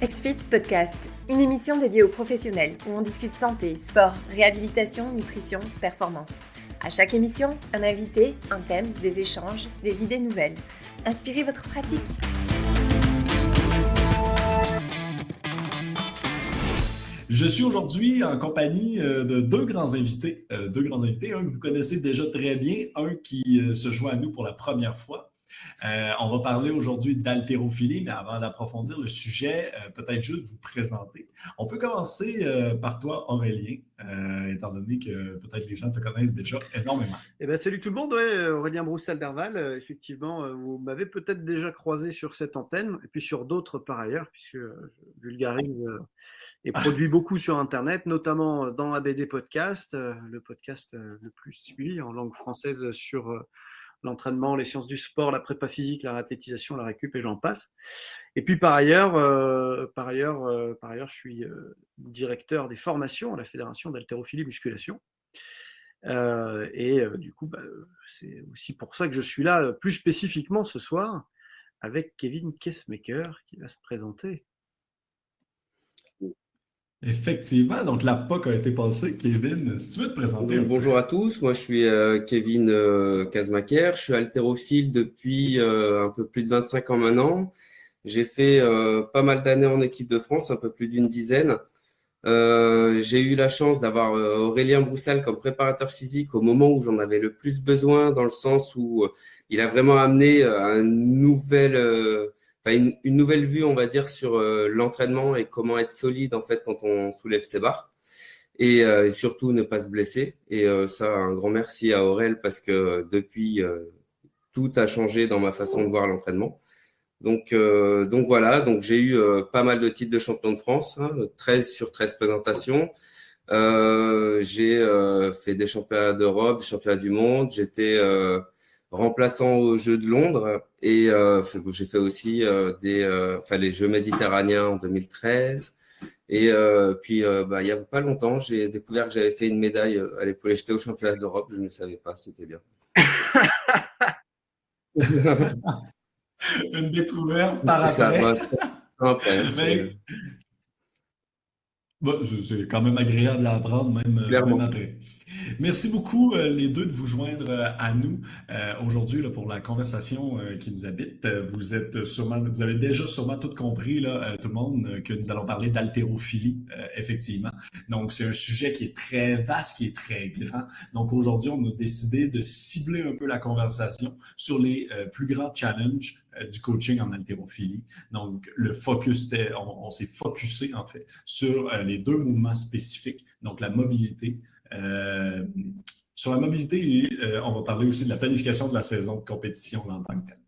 XFIT Podcast, une émission dédiée aux professionnels où on discute santé, sport, réhabilitation, nutrition, performance. À chaque émission, un invité, un thème, des échanges, des idées nouvelles. Inspirez votre pratique. Je suis aujourd'hui en compagnie euh, de deux grands invités. Euh, deux grands invités, un que vous connaissez déjà très bien, un qui euh, se joint à nous pour la première fois. On va parler aujourd'hui d'haltérophilie, mais avant d'approfondir le sujet, peut-être juste vous présenter. On peut commencer par toi, Aurélien, étant donné que peut-être les gens te connaissent déjà énormément. Eh bien, salut tout le monde, Aurélien Broussel-Derval. effectivement, vous m'avez peut-être déjà croisé sur cette antenne, et puis sur d'autres par ailleurs, puisque je vulgarise et produit beaucoup sur Internet, notamment euh, dans ABD Podcast, euh, le podcast euh, le plus suivi en langue française sur l'entraînement, les sciences du sport, la prépa physique, la réathlétisation, la récup et j'en passe. Et puis par ailleurs, par ailleurs, par ailleurs, je suis directeur des formations à la Fédération d'haltérophilie musculation. et du coup, bah, c'est aussi pour ça que je suis là plus spécifiquement ce soir avec Kevin Kessmaker qui va se présenter. Effectivement, donc la POC a été passée. Kevin, si tu veux te présenter. bonjour à tous, moi je suis euh, Kevin euh, Kazmaker, je suis haltérophile depuis euh, un peu plus de 25 ans maintenant. J'ai fait pas mal d'années en équipe de France, un peu plus d'une dizaine. J'ai eu la chance d'avoir Aurélien Broussal comme préparateur physique au moment où j'en avais le plus besoin, dans le sens où il a vraiment amené un nouvel une, nouvelle vue, on va dire, sur euh, l'entraînement et comment être solide en fait quand on soulève ses barres. Et euh, surtout ne pas se blesser. Et euh, ça, un grand merci à Aurel parce que depuis, tout a changé dans ma façon de voir l'entraînement. Donc, donc voilà, donc j'ai eu pas mal de titres de champion de France, 13 hein, sur 13 présentations. j'ai fait des championnats d'Europe, des championnats du monde. J'étais remplaçant aux Jeux de Londres et euh, j'ai fait aussi euh, des, euh, enfin, les Jeux méditerranéens en 2013. Et puis, bah, il n'y a pas longtemps, j'ai découvert que j'avais fait une médaille à l'épaule jetée au championnat d'Europe. Je ne savais pas, c'était bien. une découverte par après. c'est quand même agréable à apprendre, même, même après. Merci beaucoup, euh, les deux, de vous joindre euh, à nous euh, aujourd'hui pour la conversation qui nous habite. Vous êtes sûrement, vous avez déjà sûrement tout compris, là, tout le monde, que nous allons parler d'haltérophilie, effectivement. Donc, c'est un sujet qui est très vaste, qui est très grand. Donc, aujourd'hui, on a décidé de cibler un peu la conversation sur les plus grands challenges du coaching en haltérophilie. Donc, le focus, on, on s'est focusé en fait sur les deux mouvements spécifiques, donc la mobilité euh, sur la mobilité, euh, on va parler aussi de la planification de la saison de compétition en tant que telle.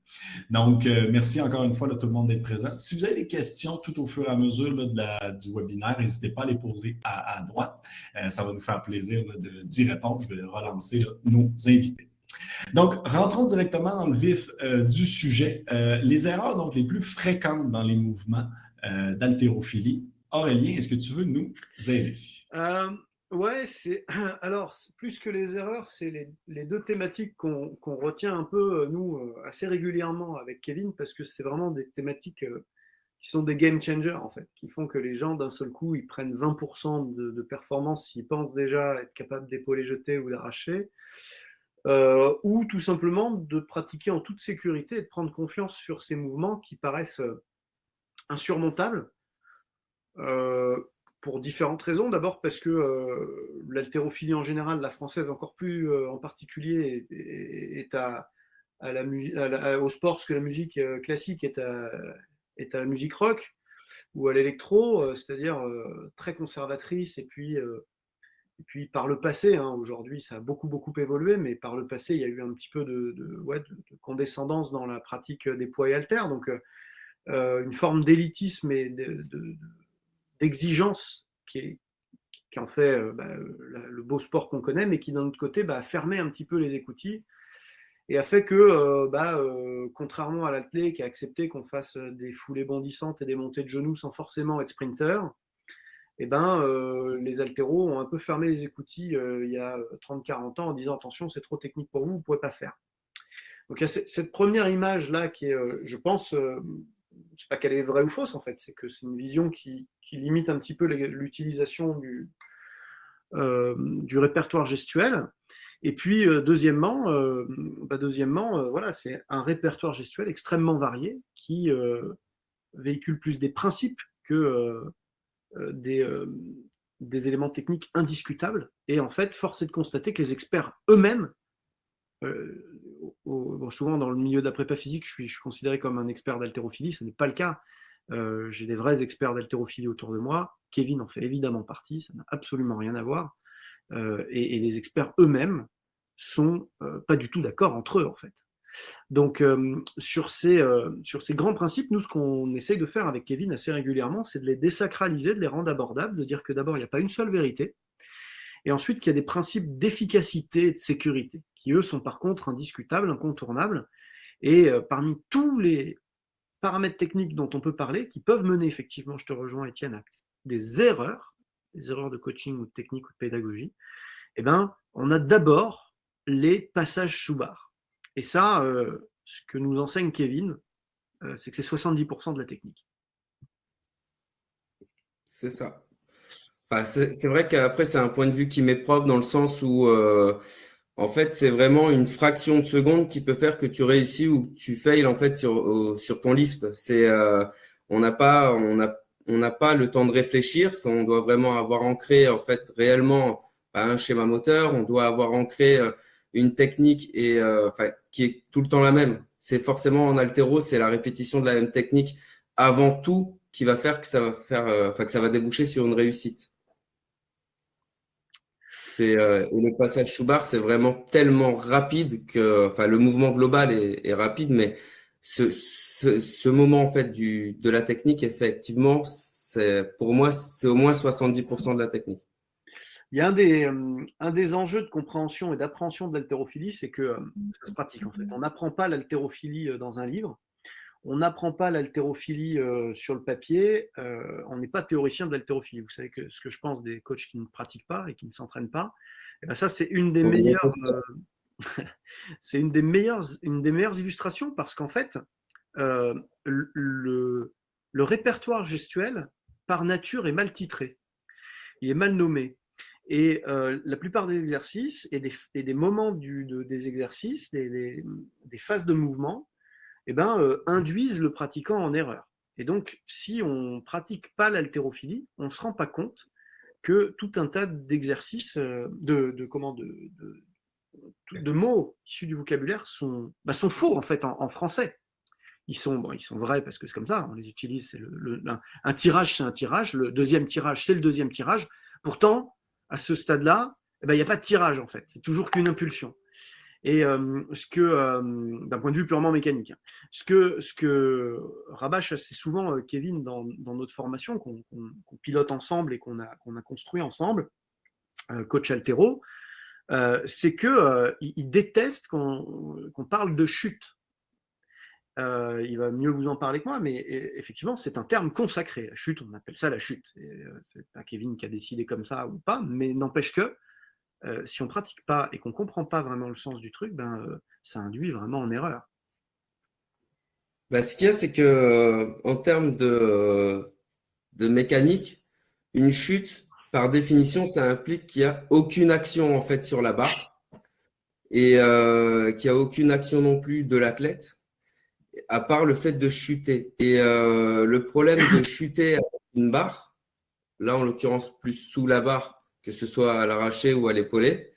Donc, euh, merci encore une fois à tout le monde d'être présent. Si vous avez des questions tout au fur et à mesure de la, du webinaire, n'hésitez pas à les poser à, droite. ça va nous faire plaisir d'y répondre. Je vais relancer nos invités. Donc, rentrons directement dans le vif du sujet. les erreurs donc les plus fréquentes dans les mouvements d'haltérophilie. Aurélien, est-ce que tu veux nous aider? Ouais, c'est alors plus que les erreurs, c'est les, deux thématiques qu'on retient un peu euh, nous euh, assez régulièrement avec Kevin parce que c'est vraiment des thématiques euh, qui sont des game changers en fait, qui font que les gens d'un seul coup ils prennent 20% de, performance s'ils pensent déjà être capables d'épauler jeter ou d'arracher, ou tout simplement de pratiquer en toute sécurité et de prendre confiance sur ces mouvements qui paraissent insurmontables pour différentes raisons. D'abord parce que euh, l'haltérophilie en général, la française encore plus euh, en particulier, est, à, au sport ce que la musique euh, classique est à, est à la musique rock ou à l'électro, c'est-à-dire très conservatrice et puis, et puis par le passé, hein, aujourd'hui ça a beaucoup beaucoup évolué, mais par le passé il y a eu un petit peu de, de, ouais, de condescendance dans la pratique des poids et haltères, donc une forme d'élitisme et de d'exigence qui, en fait euh, bah, le beau sport qu'on connaît, mais qui d'un autre côté bah, a fermé un petit peu les écoutilles et a fait que, euh, bah, euh, contrairement à l'athlète qui a accepté qu'on fasse des foulées bondissantes et des montées de genoux sans forcément être sprinter, eh ben, les haltéros ont un peu fermé les écoutilles il y a 30-40 ans en disant attention, c'est trop technique pour vous, vous ne pouvez pas faire. Donc il y a cette première image là qui est, je pense, c'est pas qu'elle est vraie ou fausse en fait, c'est que c'est une vision qui, limite un petit peu l'utilisation du, euh, du répertoire gestuel. Et puis deuxièmement, bah, deuxièmement, voilà, c'est un répertoire gestuel extrêmement varié qui véhicule plus des principes que des, des éléments techniques indiscutables. Et en fait, force est de constater que les experts eux-mêmes souvent dans le milieu de la prépa physique, je suis, considéré comme un expert d'haltérophilie, ce n'est pas le cas. Euh, j'ai des vrais experts d'haltérophilie autour de moi. Kevin en fait évidemment partie, ça n'a absolument rien à voir. Euh, et, les experts eux-mêmes sont euh, pas du tout d'accord entre eux en fait. Donc sur, ces, sur ces grands principes, nous ce qu'on essaye de faire avec Kevin assez régulièrement, c'est de les désacraliser, de les rendre abordables, de dire que d'abord il n'y a pas une seule vérité, et ensuite qu'il y a des principes d'efficacité et de sécurité, qui eux sont par contre indiscutables, incontournables, et euh, parmi tous les paramètres techniques dont on peut parler, qui peuvent mener effectivement, je te rejoins Étienne, à des erreurs, des erreurs de coaching ou de technique ou de pédagogie, eh ben, on a d'abord les passages sous barre. Et ça, euh, ce que nous enseigne Kevin, euh, c'est que c'est 70% de la technique. C'est ça c'est vrai qu'après, c'est un point de vue qui m'est propre dans le sens où, euh, en fait, c'est vraiment une fraction de seconde qui peut faire que tu réussis ou tu fails en fait sur, ton lift. C'est, euh, on n'a pas, le temps de réfléchir. On doit vraiment avoir ancré en fait réellement bah, un schéma moteur. On doit avoir ancré euh, une technique qui est tout le temps la même. C'est forcément en altéro, c'est la répétition de la même technique avant tout qui va faire que ça va faire, que ça va déboucher sur une réussite. Euh, et le passage sous barre, c'est vraiment tellement rapide que, enfin, le mouvement global est, rapide, mais ce, moment en fait de la technique, effectivement, pour moi, c'est au moins 70% de la technique. Il y a un des, euh, un des enjeux de compréhension et d'appréhension de l'haltérophilie, c'est que euh, ça se pratique en fait. On n'apprend pas l'haltérophilie dans un livre, on n'apprend pas l'haltérophilie sur le papier, on n'est pas théoricien de l'haltérophilie. Vous savez que ce que je pense des coachs qui ne pratiquent pas et qui ne s'entraînent pas, eh ben, ça c'est une des meilleures, c'est une des meilleures, une des meilleures illustrations parce qu'en fait, le, répertoire gestuel par nature est mal titré, il est mal nommé. Et la plupart des exercices et des, moments des exercices, des, phases de mouvement, eh ben, euh, induisent le pratiquant en erreur. Et donc, si on ne pratique pas l'haltérophilie, on ne se rend pas compte que tout un tas d'exercices, euh, de, de, mots issus du vocabulaire sont, bah, faux en fait en, français. Ils sont, ils sont vrais parce que c'est comme ça, on les utilise. Un, tirage, c'est un tirage. Le deuxième tirage, c'est le deuxième tirage. Pourtant, à ce stade-là, eh ben, il n'y a pas de tirage en fait. C'est toujours qu'une impulsion. Et ce que, d'un point de vue purement mécanique, ce que, ce que rabâche assez souvent Kevin dans, notre formation, qu'on pilote ensemble et qu'on a, construit ensemble, coach Altero, c'est que il, déteste qu'on parle de chute. il va mieux vous en parler que moi, mais effectivement, c'est un terme consacré. La chute, on appelle ça la chute. C'est pas Kevin qui a décidé comme ça ou pas, mais n'empêche que euh, si on ne pratique pas et qu'on ne comprend pas vraiment le sens du truc, ben, euh, ça induit vraiment en erreur. Bah, ce qu'il y a, c'est que euh, en termes de, de mécanique, une chute, par définition, ça implique qu'il n'y a aucune action en fait sur la barre et qu'il n'y a aucune action non plus de l'athlète, à part le fait de chuter. Et le problème de chuter avec une barre, là en l'occurrence plus sous la barre, que ce soit à l'arraché ou à l'épaulé,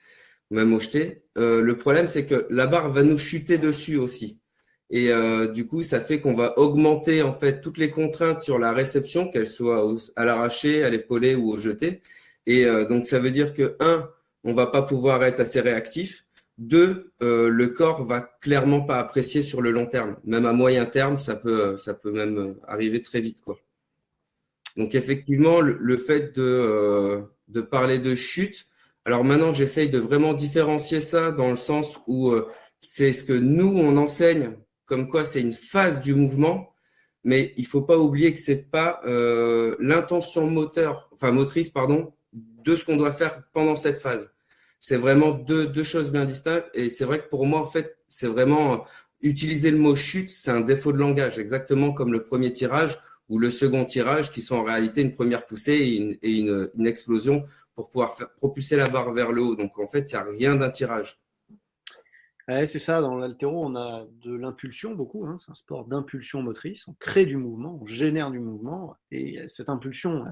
même au jeté. Euh, le problème, c'est que la barre va nous chuter dessus aussi. Et euh, du coup, ça fait qu'on va augmenter en fait toutes les contraintes sur la réception, qu'elle soit à l'arraché, à l'épaulé ou au jeté. Et euh, donc, ça veut dire que, un, on va pas pouvoir être assez réactif. Deux, le corps va clairement pas apprécier sur le long terme. Même à moyen terme, ça peut, ça peut même arriver très vite. Quoi. Donc, effectivement, le fait de de parler de chute. Alors maintenant, j'essaye de vraiment différencier ça dans le sens où euh, c'est ce que nous, on enseigne, comme quoi c'est une phase du mouvement, mais il faut pas oublier que c'est pas euh, l'intention moteur, enfin motrice, pardon, de ce qu'on doit faire pendant cette phase. C'est vraiment deux, deux choses bien distinctes. Et c'est vrai que pour moi, en fait, c'est vraiment, utiliser le mot chute, c'est un défaut de langage, exactement comme le premier tirage ou le second tirage, qui sont en réalité une première poussée et une, explosion pour pouvoir faire, propulser la barre vers le haut. Donc en fait, il n'y a rien d'un tirage. c'est ça, dans l'altéro, on a de l'impulsion beaucoup. Hein. c'est un sport d'impulsion motrice. On crée du mouvement, on génère du mouvement. Et cette impulsion,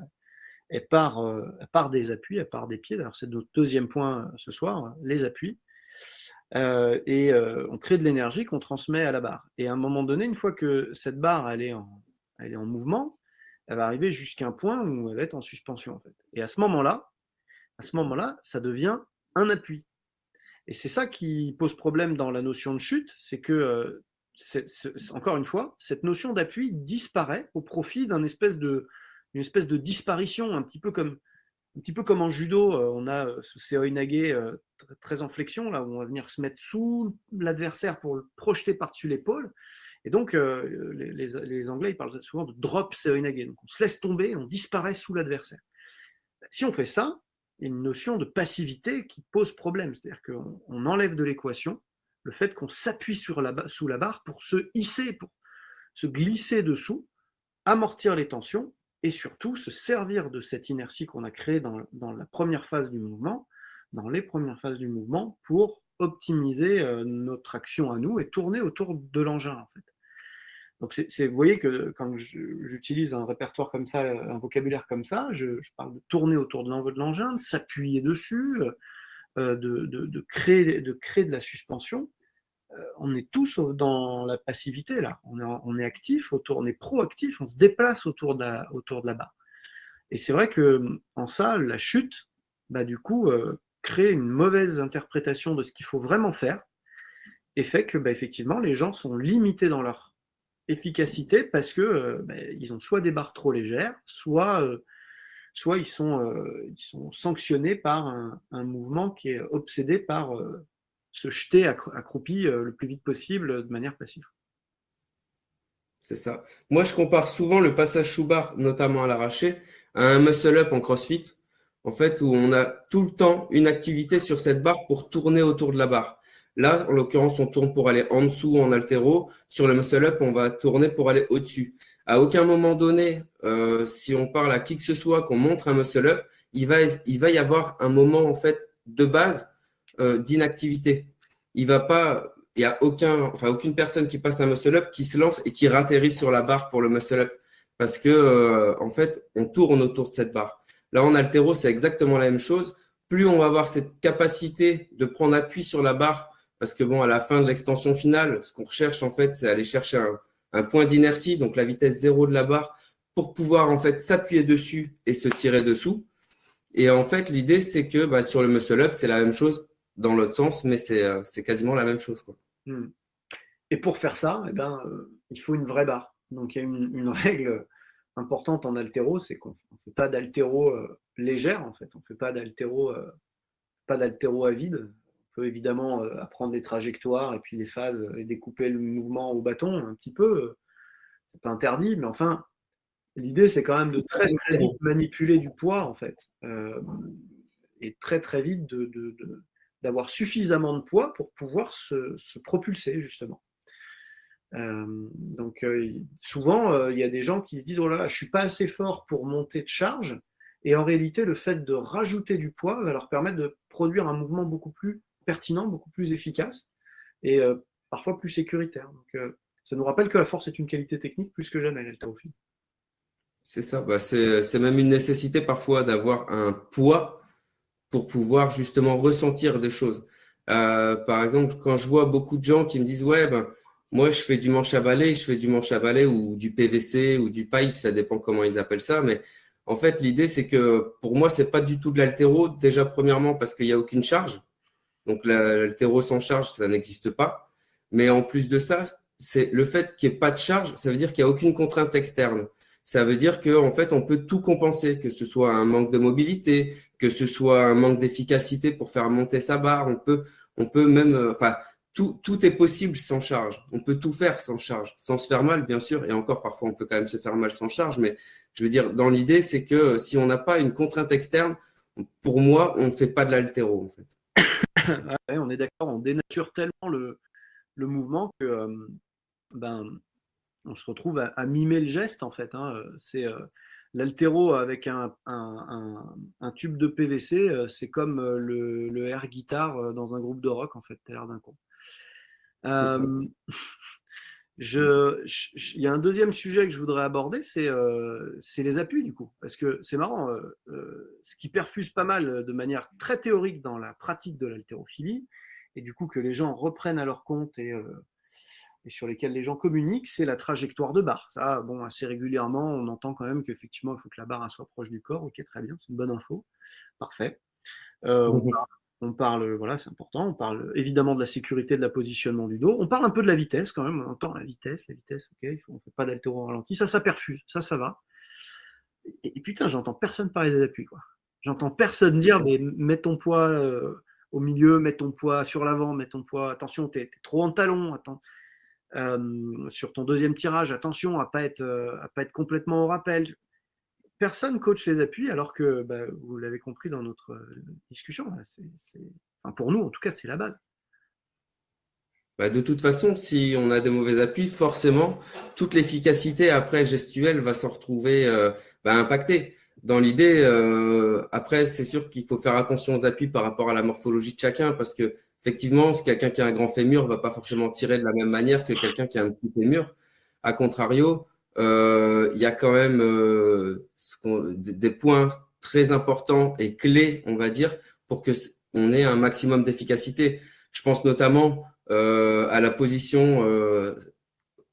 elle part, euh, part des appuis, elle part des pieds. Alors, c'est notre deuxième point euh, ce soir, les appuis. Euh, et on crée de l'énergie qu'on transmet à la barre. Et à un moment donné, une fois que cette barre est en, elle est en mouvement, elle va arriver jusqu'à un point où elle va être en suspension. En fait. Et à ce moment-là, à ce moment-là, ça devient un appui. Et c'est ça qui pose problème dans la notion de chute, c'est que, encore une fois, cette notion d'appui disparaît au profit d'un espèce de, espèce de disparition, un petit peu comme, un petit peu comme en judo, euh, on a euh, ce seoinage euh, très en flexion, là où on va venir se mettre sous l'adversaire pour le projeter par-dessus l'épaule. Et donc, les, Anglais ils parlent souvent de drop seoinage. Donc, on se laisse tomber, on disparaît sous l'adversaire. Si on fait ça, il y a une notion de passivité qui pose problème. C'est-à-dire qu'on enlève de l'équation le fait qu'on s'appuie sur la, sous la barre pour se hisser, pour se glisser dessous, amortir les tensions et surtout se servir de cette inertie qu'on a créée dans, la première phase du mouvement, dans les premières phases du mouvement, pour optimiser euh, notre action à nous et tourner autour de l'engin en fait. Donc c'est, vous voyez que quand j'utilise un répertoire comme ça, un vocabulaire comme ça, je, parle de tourner autour de l'engin, de s'appuyer dessus, euh, de, créer, de créer de la suspension, euh, on est tous dans la passivité là. On est, actif autour, on est proactif, on se déplace autour de la, autour de la barre. Et c'est vrai que en ça, la chute, bah, du coup, crée une mauvaise interprétation de ce qu'il faut vraiment faire et fait que bah, effectivement les gens sont limités dans leur efficacité parce que euh, bah, ils ont soit des barres trop légères, soit, soit ils, sont, ils sont sanctionnés par un, mouvement qui est obsédé par se jeter accroupi euh, le plus vite possible de manière passive. C'est ça. Moi, je compare souvent le passage sous barre, notamment à l'arraché, à un muscle-up en crossfit, en fait, où on a tout le temps une activité sur cette barre pour tourner autour de la barre. Là, en l'occurrence, on tourne pour aller en dessous en altéro. Sur le muscle-up, on va tourner pour aller au-dessus. À aucun moment donné, euh, si on parle à qui que ce soit, qu'on montre un muscle-up, il va, il va y avoir un moment en fait de base euh, d'inactivité. Il va pas, il y a aucun, enfin aucune personne qui passe un muscle up qui se lance et qui ratterrit sur la barre pour le muscle up parce que euh, en fait on tourne autour de cette barre. Là en altéro c'est exactement la même chose. Plus on va avoir cette capacité de prendre appui sur la barre parce que bon à la fin de l'extension finale, ce qu'on recherche en fait c'est aller chercher un, point d'inertie donc la vitesse zéro de la barre pour pouvoir en fait s'appuyer dessus et se tirer dessous. Et en fait, l'idée, c'est que bah, sur le muscle up, c'est la même chose dans l'autre sens, mais c'est euh, quasiment la même chose. Hmm. Et pour faire ça, eh ben, euh, il faut une vraie barre. Donc il y a une, règle importante en altéro, c'est qu'on ne fait pas d'altéro euh, légère, en fait. On ne fait pas d'altéro pas d'altéro à vide. On peut évidemment apprendre des trajectoires et puis les phases et découper le mouvement au bâton un petit peu. C'est pas interdit, mais enfin, l'idée c'est quand même de très, très vite manipuler du poids, en fait. et très très vite de, d'avoir suffisamment de poids pour pouvoir se, propulser, justement. Euh, donc euh, souvent, euh, il y a des gens qui se disent, oh là là, je suis pas assez fort pour monter de charge, et en réalité, le fait de rajouter du poids va leur permettre de produire un mouvement beaucoup plus pertinent, beaucoup plus efficace, et parfois plus sécuritaire. Donc ça nous rappelle que la force est une qualité technique plus que jamais, l'haltérophilie. C'est ça, bah, c'est même une nécessité parfois d'avoir un poids pour pouvoir justement ressentir des choses. Par exemple, quand je vois beaucoup de gens qui me disent ouais ben moi je fais du manche à balai, je fais du manche à balai ou du PVC ou du pipe, ça dépend comment ils appellent ça, mais en fait l'idée c'est que pour moi c'est pas du tout de l'altéro déjà premièrement parce qu'il n'y a aucune charge, donc l'altéro sans charge ça n'existe pas, mais en plus de ça c'est le fait qu'il n'y ait pas de charge, ça veut dire qu'il n'y a aucune contrainte externe. Ça veut dire qu'en en fait, on peut tout compenser, que ce soit un manque de mobilité, que ce soit un manque d'efficacité pour faire monter sa barre. On peut, on peut même, euh, enfin, tout, tout est possible sans charge. On peut tout faire sans charge, sans se faire mal, bien sûr. Et encore, parfois, on peut quand même se faire mal sans charge. Mais je veux dire, dans l'idée, c'est que si on n'a pas une contrainte externe, pour moi, on ne fait pas de l'altéro, en fait. on est d'accord, on dénature tellement le, le mouvement que ben, on se retrouve à, mimer le geste en fait. Hein. C'est l'altéro avec un, tube de PVC, c'est comme le, air guitare dans un groupe de rock en fait. T'as l'air d'un con. Je, il y a un deuxième sujet que je voudrais aborder, c'est euh, les appuis du coup. Parce que c'est marrant, euh, euh, ce qui perfuse pas mal de manière très théorique dans la pratique de l'haltérophilie, et du coup que les gens reprennent à leur compte et, et sur lesquels les gens communiquent, c'est la trajectoire de barre. Ça, bon, assez régulièrement, on entend quand même qu'effectivement, il faut que la barre soit proche du corps. Ok, très bien, c'est une bonne info. Parfait. On parle, voilà, c'est important. On parle évidemment de la sécurité, de la positionnement du dos. On parle un peu de la vitesse quand même. On entend la vitesse, la vitesse, ok, il faut, on ne fait pas d'altéro ralenti. Ça, ça perfuse, ça, ça va. Et, putain, j'entends personne parler des appuis, quoi. J'entends personne dire, mais mets ton poids euh, au milieu, mets ton poids sur l'avant, mets ton poids. Attention, tu es, trop en talon. Attends. Euh, sur ton deuxième tirage, attention à pas être, euh, à pas être complètement au rappel personne coach les appuis, alors que bah, vous l'avez compris dans notre euh, discussion, pour nous en tout cas, c'est la base. Bah, de toute façon, si on a des mauvais appuis, forcément, toute l'efficacité après gestuelle va se retrouver euh, bah, impactée. Dans l'idée, euh, après, c'est sûr qu'il faut faire attention aux appuis par rapport à la morphologie de chacun, parce que effectivement, quelqu'un qui a un grand fémur va pas forcément tirer de la même manière que quelqu'un qui a un petit fémur. A contrario, il y a quand même euh, des points très importants et clés, on va dire, pour que on ait un maximum d'efficacité. Je pense notamment euh, à la position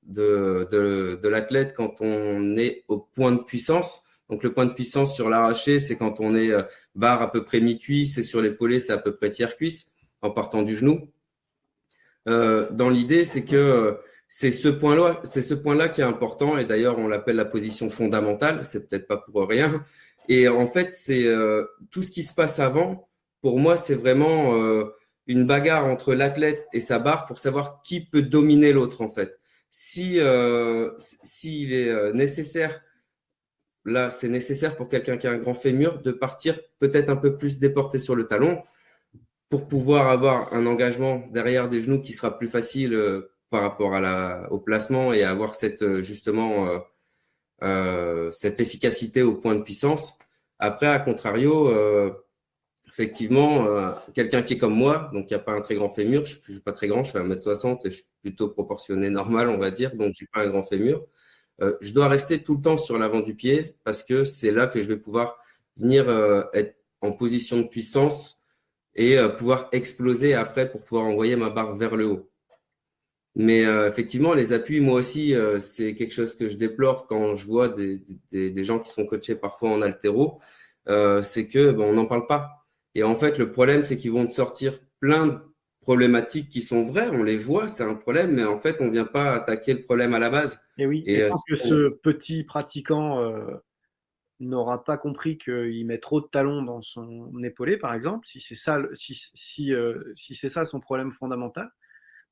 de, de, l'athlète quand on est au point de puissance. Donc le point de puissance sur l'arraché, c'est quand on est barre à peu près mi-cuisse et sur l'épaulé, c'est à peu près tiers-cuisse en partant du genou. dans l'idée, c'est que c'est ce point-là, c'est ce point-là qui est important. Et d'ailleurs, on l'appelle la position fondamentale. C'est peut-être pas pour rien. Et en fait, c'est euh, tout ce qui se passe avant. Pour moi, c'est vraiment euh, une bagarre entre l'athlète et sa barre pour savoir qui peut dominer l'autre. En fait, si euh, s'il est nécessaire, là, c'est nécessaire pour quelqu'un qui a un grand fémur de partir peut-être un peu plus déporté sur le talon pour pouvoir avoir un engagement derrière des genoux qui sera plus facile par rapport au placement et avoir cette euh, justement euh, euh, cette efficacité au point de puissance. Après, à contrario, effectivement, quelqu'un qui est comme moi, donc il n'y a pas un très grand fémur, je ne suis pas très grand, je fais 1m60 et je suis plutôt proportionné normal, on va dire, donc je n'ai pas un grand fémur. je dois rester tout le temps sur l'avant du pied parce que c'est là que je vais pouvoir venir être en position de puissance et pouvoir exploser après pour pouvoir envoyer ma barre vers le haut. Mais euh, effectivement, les appuis, moi aussi, euh, c'est quelque chose que je déplore quand je vois des, des, des gens qui sont coachés parfois en altéro. Euh, c'est que ben, on n'en parle pas. Et en fait, le problème, c'est qu'ils vont te sortir plein de problématiques qui sont vraies. On les voit, c'est un problème, mais en fait, on ne vient pas attaquer le problème à la base. Et oui, et, et que ce petit pratiquant n'aura pas compris qu'il met trop de talons dans son épaulé, par exemple, si c'est ça, si, si, si c'est ça son problème fondamental,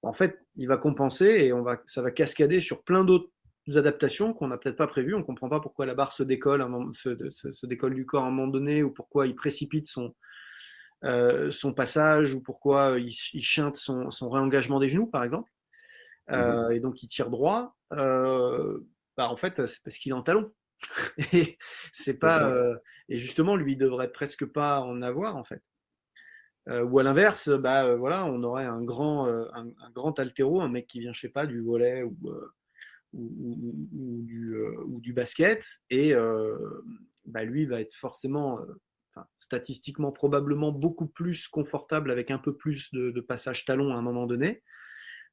en fait, il va compenser et on va, ça va cascader sur plein d'autres adaptations qu'on n'a peut-être pas prévues. On ne comprend pas pourquoi la barre se décolle, se, décolle du corps à un moment donné, ou pourquoi il précipite son, euh, son passage, ou pourquoi il, chinte son, réengagement des genoux, par exemple. Euh, mhm. Et donc il tire droit. Euh, bah, en fait, c'est parce qu'il est en talon. et c'est pas. et justement, lui, il devrait presque pas en avoir, en fait. Euh, ou à l'inverse, bah, euh, voilà, on aurait un grand, euh, un, grand altéro, un mec qui vient, je sais pas, du volet ou, ou, du, ou du, basket, et bah, lui va être forcément, statistiquement probablement beaucoup plus confortable avec un peu plus de, passage talon à un moment donné.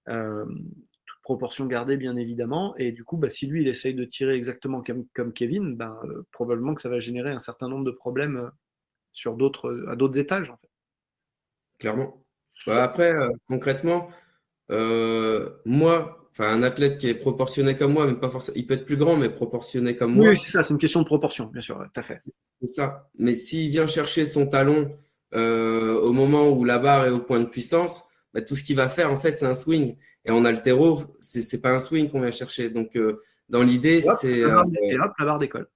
toute proportion gardée, bien évidemment. Et du coup, bah, si lui, il essaye de tirer exactement comme, comme Kevin, bah, probablement que ça va générer un certain nombre de problèmes sur d'autres, à d'autres étages, en fait clairement. Bah, après, euh, concrètement, euh, moi, enfin un athlète qui est proportionné comme moi, pas forcément, il peut être plus grand, mais proportionné comme moi. Oui, c'est ça, c'est une question de proportion, bien sûr, tout à fait. C'est ça. Mais s'il vient chercher son talon euh, au moment où la barre est au point de puissance, bah, tout ce qu'il va faire, en fait, c'est un swing. Et en altéro, c'est, n'est pas un swing qu'on vient chercher. Donc, dans l'idée, c'est. La barre décolle.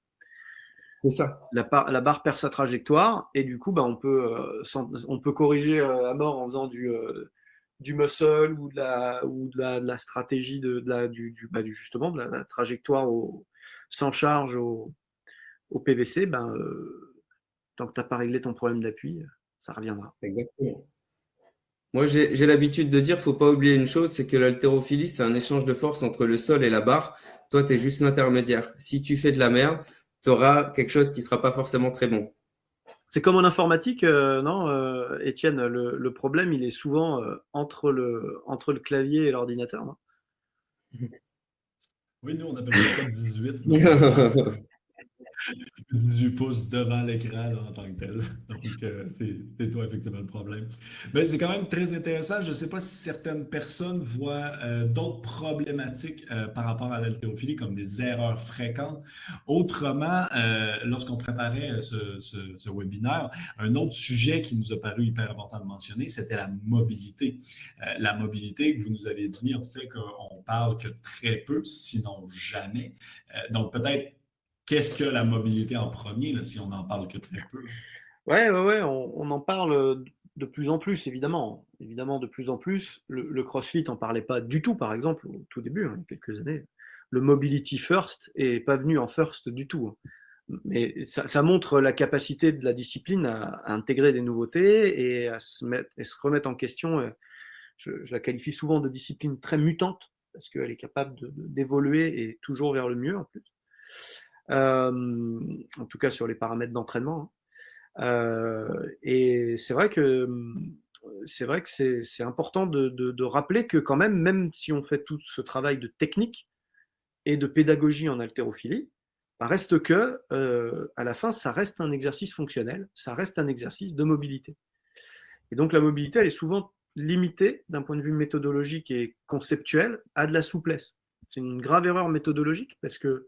C'est ça. La, barre perd sa trajectoire et du coup, bah, on, peut, euh, on peut corriger euh, à mort en faisant du, euh, du muscle ou de la, ou de la, stratégie de, la, du, bah, du, justement de la, trajectoire au, sans charge au, au PVC, ben, euh, tant que tu n'as pas réglé ton problème d'appui, ça reviendra. Exactement. Moi, j'ai l'habitude de dire, il ne faut pas oublier une chose, c'est que l'haltérophilie, c'est un échange de force entre le sol et la barre. Toi, tu es juste l'intermédiaire. Si tu fais de la merde, tu auras quelque chose qui ne sera pas forcément très bon. C'est comme en informatique, euh, non, euh, Étienne le, problème, il est souvent euh, entre, le, entre le clavier et l'ordinateur, non? Oui, nous, on appelle ça code 18. 18 pouces devant l'écran en tant que tel. Donc, euh, c'est toi effectivement le problème. Mais c'est quand même très intéressant. Je ne sais pas si certaines personnes voient euh, d'autres problématiques euh, par rapport à l'haltérophilie comme des erreurs fréquentes. Autrement, lorsqu'on préparait ce, ce, webinaire, un autre sujet qui nous a paru hyper important de mentionner, c'était la mobilité. la mobilité que vous nous avez dit, en fait, qu'on parle que très peu, sinon jamais. donc, peut-être qu'est-ce que la mobilité en premier, si on n'en parle que très peu? Ouais, ouais, ouais on, en parle de plus en plus, évidemment. Évidemment, de plus en plus. Le, CrossFit n'en parlait pas du tout, par exemple, au tout début, hein, il y a quelques années. Le Mobility First n'est pas venu en first du tout. Hein. Mais ça, montre la capacité de la discipline à, intégrer des nouveautés et à se, mettre, et se remettre en question. Je, je, la qualifie souvent de discipline très mutante parce qu'elle est capable d'évoluer et toujours vers le mieux en plus. Euh, en tout cas sur les paramètres d'entraînement. Hein. Euh, et c'est vrai que c'est vrai que c'est important de, rappeler que quand même, même si on fait tout ce travail de technique et de pédagogie en haltérophilie, reste que euh, à la fin, ça reste un exercice fonctionnel, ça reste un exercice de mobilité. Et donc la mobilité, elle est souvent limitée d'un point de vue méthodologique et conceptuel à de la souplesse. C'est une grave erreur méthodologique parce que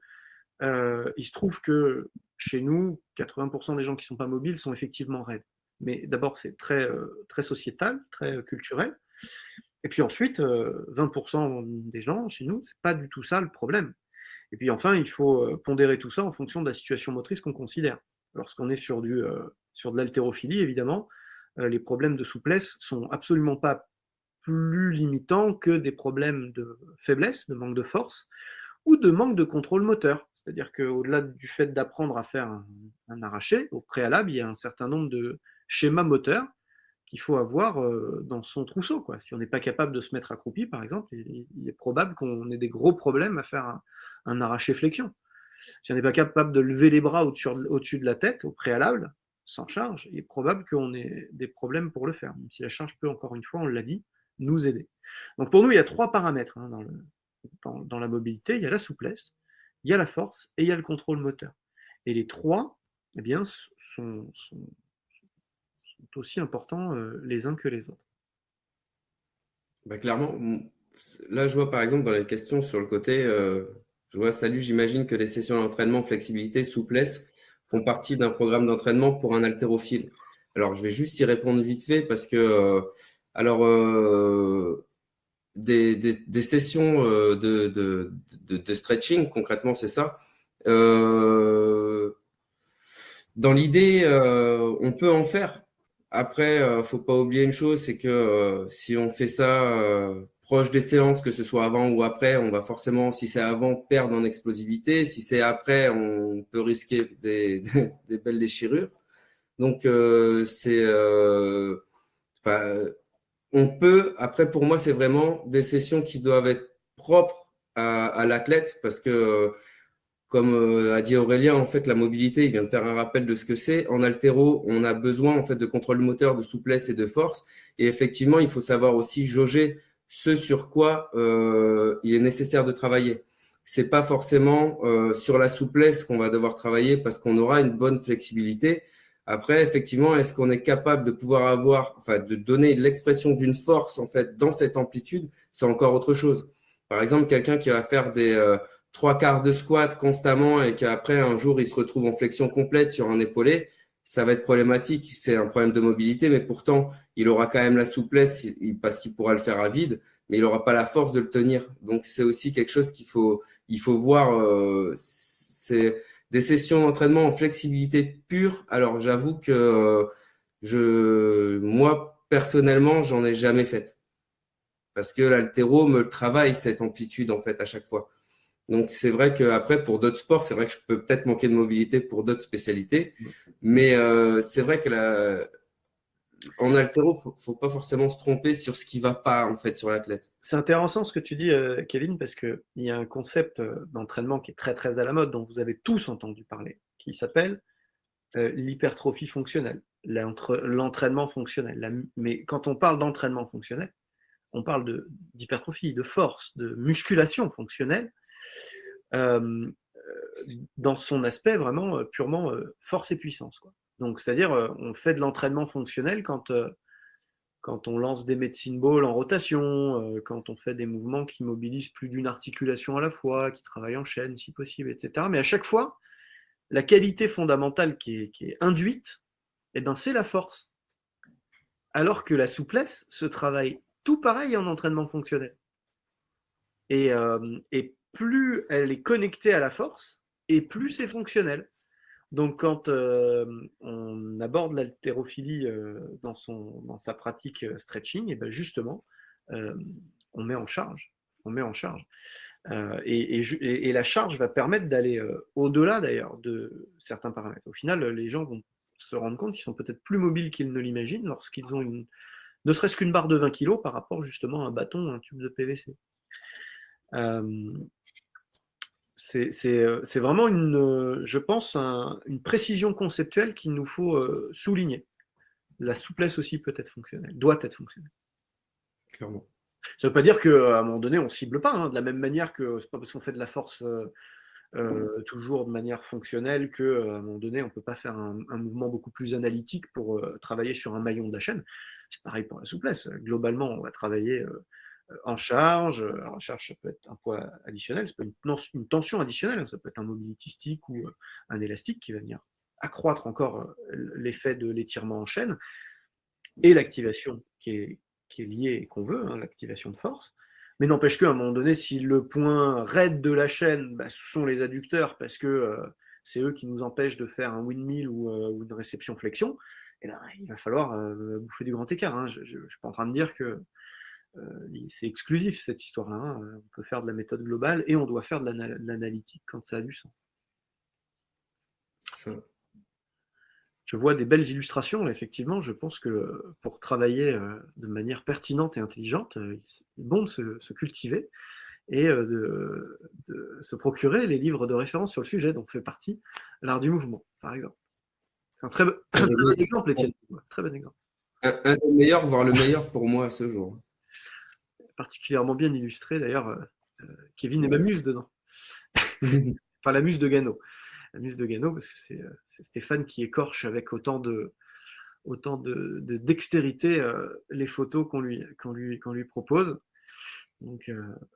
euh, il se trouve que chez nous, 80% des gens qui ne sont pas mobiles sont effectivement raides. Mais d'abord, c'est très, euh, très sociétal, très euh, culturel. Et puis ensuite, 20% des gens chez nous, c'est pas du tout ça le problème. Et puis enfin, il faut pondérer tout ça en fonction de la situation motrice qu'on considère. Lorsqu'on est sur, du, sur de l'haltérophilie, évidemment, les problèmes de souplesse sont absolument pas plus limitants que des problèmes de faiblesse, de manque de force ou de manque de contrôle moteur. C'est-à-dire qu'au-delà du fait d'apprendre à faire un, arraché, au préalable, il y a un certain nombre de schémas moteurs qu'il faut avoir euh, dans son trousseau. Si on n'est pas capable de se mettre accroupi, par exemple, il, est probable qu'on ait des gros problèmes à faire un, arraché flexion. Si on n'est pas capable de lever les bras au-dessus de la tête, au préalable, sans charge, il est probable qu'on ait des problèmes pour le faire, même si la charge peut, encore une fois, on l'a dit, nous aider. Donc pour nous, il y a trois paramètres hein, dans la mobilité. Il y a la souplesse, il y a la force et il y a le contrôle moteur. Et les trois eh bien, sont, aussi importants euh, les uns que les autres. Bah, clairement, là je vois par exemple dans les questions sur le côté, euh, je vois salut, j'imagine que les sessions d'entraînement, flexibilité, souplesse font partie d'un programme d'entraînement pour un haltérophile. Alors je vais juste y répondre vite fait parce que, euh, alors, des, sessions euh, de, stretching, concrètement, c'est ça. Euh, dans l'idée, euh, on peut en faire. Après, il faut pas oublier une chose, c'est que si on fait ça proche des séances, que ce soit avant ou après, on va forcément, si c'est avant, perdre en explosivité. Si c'est après, on peut risquer des, belles déchirures. Donc, c'est on peut, après pour moi, c'est vraiment des sessions qui doivent être propres à, l'athlète parce que, comme euh, a dit Aurélien, en fait, la mobilité, il vient de faire un rappel de ce que c'est. En altéro, on a besoin en fait de contrôle moteur, de souplesse et de force. Et effectivement, il faut savoir aussi jauger ce sur quoi euh, il est nécessaire de travailler. C'est pas forcément euh, sur la souplesse qu'on va devoir travailler parce qu'on aura une bonne flexibilité, après, effectivement, est-ce qu'on est capable de pouvoir avoir, enfin, de donner l'expression d'une force en fait dans cette amplitude C'est encore autre chose. Par exemple, quelqu'un qui va faire des euh, trois quarts de squat constamment et qu'après un jour il se retrouve en flexion complète sur un épaulé, ça va être problématique. C'est un problème de mobilité, mais pourtant il aura quand même la souplesse parce qu'il pourra le faire à vide, mais il n'aura pas la force de le tenir. Donc c'est aussi quelque chose qu'il faut, il faut voir. Euh, des sessions d'entraînement en flexibilité pure, alors j'avoue que je, moi, personnellement, j'en ai jamais fait. parce que l'altéro me travaille cette amplitude en fait à chaque fois. Donc c'est vrai qu'après pour d'autres sports, c'est vrai que je peux peut-être manquer de mobilité pour d'autres spécialités, mais euh, c'est vrai que la, en altéro, faut, faut pas forcément se tromper sur ce qui va pas en fait sur l'athlète. C'est intéressant ce que tu dis, euh, Kevin, parce que il y a un concept euh, d'entraînement qui est très très à la mode, dont vous avez tous entendu parler, qui s'appelle euh, l'hypertrophie fonctionnelle, l'entraînement fonctionnel. mais quand on parle d'entraînement fonctionnel, on parle d'hypertrophie, de, force, de musculation fonctionnelle, dans son aspect vraiment purement force et puissance. Quoi. Donc, c'est-à-dire, euh, on fait de l'entraînement fonctionnel quand, euh, quand on lance des medicine balls en rotation, euh, quand on fait des mouvements qui mobilisent plus d'une articulation à la fois, qui travaillent en chaîne si possible, etc. Mais à chaque fois, la qualité fondamentale qui est, induite, eh ben, c'est la force. Alors que la souplesse se travaille tout pareil en entraînement fonctionnel. Et, et plus elle est connectée à la force, et plus c'est fonctionnel. Donc, quand euh, on aborde l'haltérophilie euh, dans, dans sa pratique euh, stretching, et ben justement, on met en charge. On met en charge. Et, la charge va permettre d'aller au-delà d'ailleurs de certains paramètres. Au final, les gens vont se rendre compte qu'ils sont peut-être plus mobiles qu'ils ne l'imaginent lorsqu'ils ont une, ne serait-ce qu'une barre de 20 kg par rapport justement à un bâton, un tube de PVC. C'est vraiment, une, euh, je pense, une précision conceptuelle qu'il nous faut euh, souligner. La souplesse aussi peut être fonctionnelle, doit être fonctionnelle. Clairement. Ça ne veut pas dire qu'à un moment donné, on ne cible pas, hein, de la même manière que c'est pas parce qu'on fait de la force toujours de manière fonctionnelle qu'à un moment donné, on ne peut pas faire un, un, mouvement beaucoup plus analytique pour travailler sur un maillon de la chaîne. C'est pareil pour la souplesse. Globalement, on va travailler en charge. en charge, ça peut être un poids additionnel, ça peut être une, tension additionnelle, ça peut être un mobility stick ou euh, un élastique qui va venir accroître encore euh, l'effet de l'étirement en chaîne et l'activation qui est, qui est liée et qu'on veut, hein, l'activation de force. Mais n'empêche qu'à un moment donné, si le point raide de la chaîne, bah, ce sont les adducteurs parce que euh, c'est eux qui nous empêchent de faire un windmill ou, ou une réception flexion, et eh ben, il va falloir bouffer du grand écart. Hein. Je ne suis pas en train de dire que euh, c'est exclusif cette histoire-là. Hein. On peut faire de la méthode globale et on doit faire de l'analytique quand ça a du sens. Je vois des belles illustrations, effectivement. Je pense que pour travailler euh, de manière pertinente et intelligente, euh, c'est bon de se, cultiver et de, se procurer les livres de référence sur le sujet. Donc, fait partie l'art du mouvement, par exemple. C'est un très, bon exemple, Étienne. Très bon exemple. Un, un, des meilleurs, voire le meilleur pour moi à ce jour particulièrement bien illustré. D'ailleurs, euh, euh, Kevin et ma muse dedans. enfin, la muse de Gano. La muse de Gano, parce que c'est euh, Stéphane qui écorche avec autant de, autant de, dextérité les photos qu'on lui, lui, lui propose. Donc,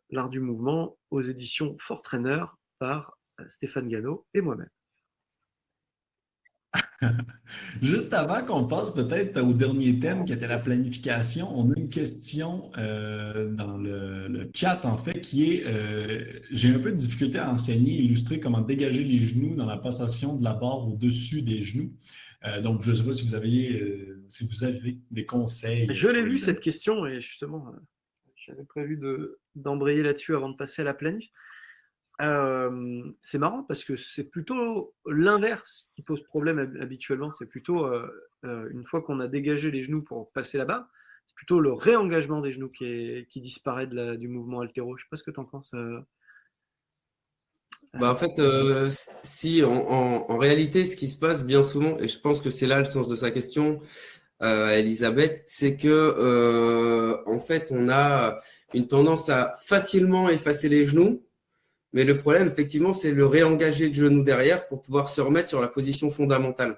L'art du mouvement aux éditions Fort Trainer par Stéphane Gano et moi-même. Juste avant qu'on passe peut-être au dernier thème qui était la planification, on a une question euh, dans le, chat en fait qui est euh, j'ai un peu de difficulté à enseigner, illustrer comment dégager les genoux dans la passation de la barre au-dessus des genoux. Euh, donc je ne sais pas si vous avez si vous avez des conseils. Je l'ai vu cette question et justement j'avais prévu d'embrayer là-dessus avant de passer à la planif c'est marrant parce que c'est plutôt l'inverse qui pose problème habituellement. C'est plutôt une fois qu'on a dégagé les genoux pour passer là-bas, c'est plutôt le réengagement des genoux qui, qui disparaît de du mouvement altéro. Je sais pas ce que tu en penses. Bah en fait, si en, réalité, ce qui se passe bien souvent, et je pense que c'est là le sens de sa question, Elisabeth, c'est que en fait, on a une tendance à facilement effacer les genoux mais le problème, effectivement, c'est le réengager de genou derrière pour pouvoir se remettre sur la position fondamentale.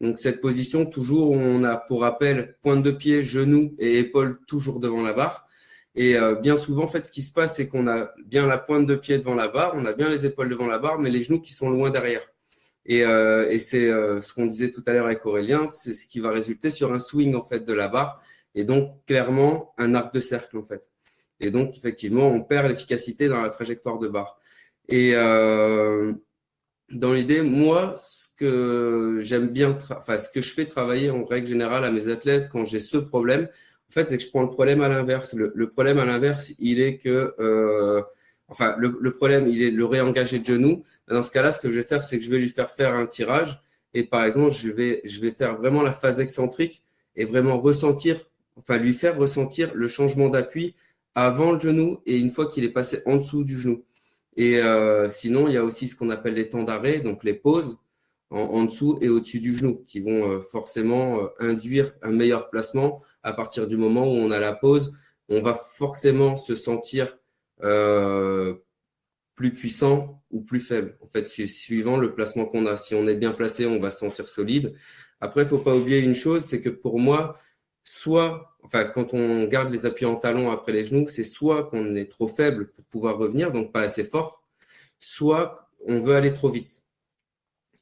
Donc, cette position, toujours, on a pour rappel pointe de pied, genou et épaule toujours devant la barre. Et euh, bien souvent, en fait, ce qui se passe, c'est qu'on a bien la pointe de pied devant la barre, on a bien les épaules devant la barre, mais les genoux qui sont loin derrière. Et, euh, c'est euh, ce qu'on disait tout à l'heure avec Aurélien, c'est ce qui va résulter sur un swing en fait de la barre, et donc clairement un arc de cercle en fait. Et donc effectivement, on perd l'efficacité dans la trajectoire de barre. Et euh, dans l'idée, moi, ce que j'aime bien, enfin, ce que je fais travailler en règle générale à mes athlètes quand j'ai ce problème, En fait, c'est que je prends le problème à l'inverse. Le, problème à l'inverse, il est que, euh, enfin, le, problème, il est le réengager de genou. Dans ce cas-là, ce que je vais faire, c'est que je vais lui faire faire un tirage. Et par exemple, je vais, je vais faire vraiment la phase excentrique et vraiment ressentir, enfin, lui faire ressentir le changement d'appui avant le genou et une fois qu'il est passé en dessous du genou. Et euh, sinon, il y a aussi ce qu'on appelle les temps d'arrêt, donc les pauses en, dessous et au-dessus du genou, qui vont euh, forcément euh, induire un meilleur placement à partir du moment où on a la pause. On va forcément se sentir plus puissant ou plus faible. En fait, suivant le placement qu'on a. Si on est bien placé, on va se sentir solide. Après, il ne faut pas oublier une chose, c'est que pour moi, soit enfin, quand on garde les appuis en talon après les genoux, c'est soit qu'on est trop faible pour pouvoir revenir, donc pas assez fort, soit on veut aller trop vite.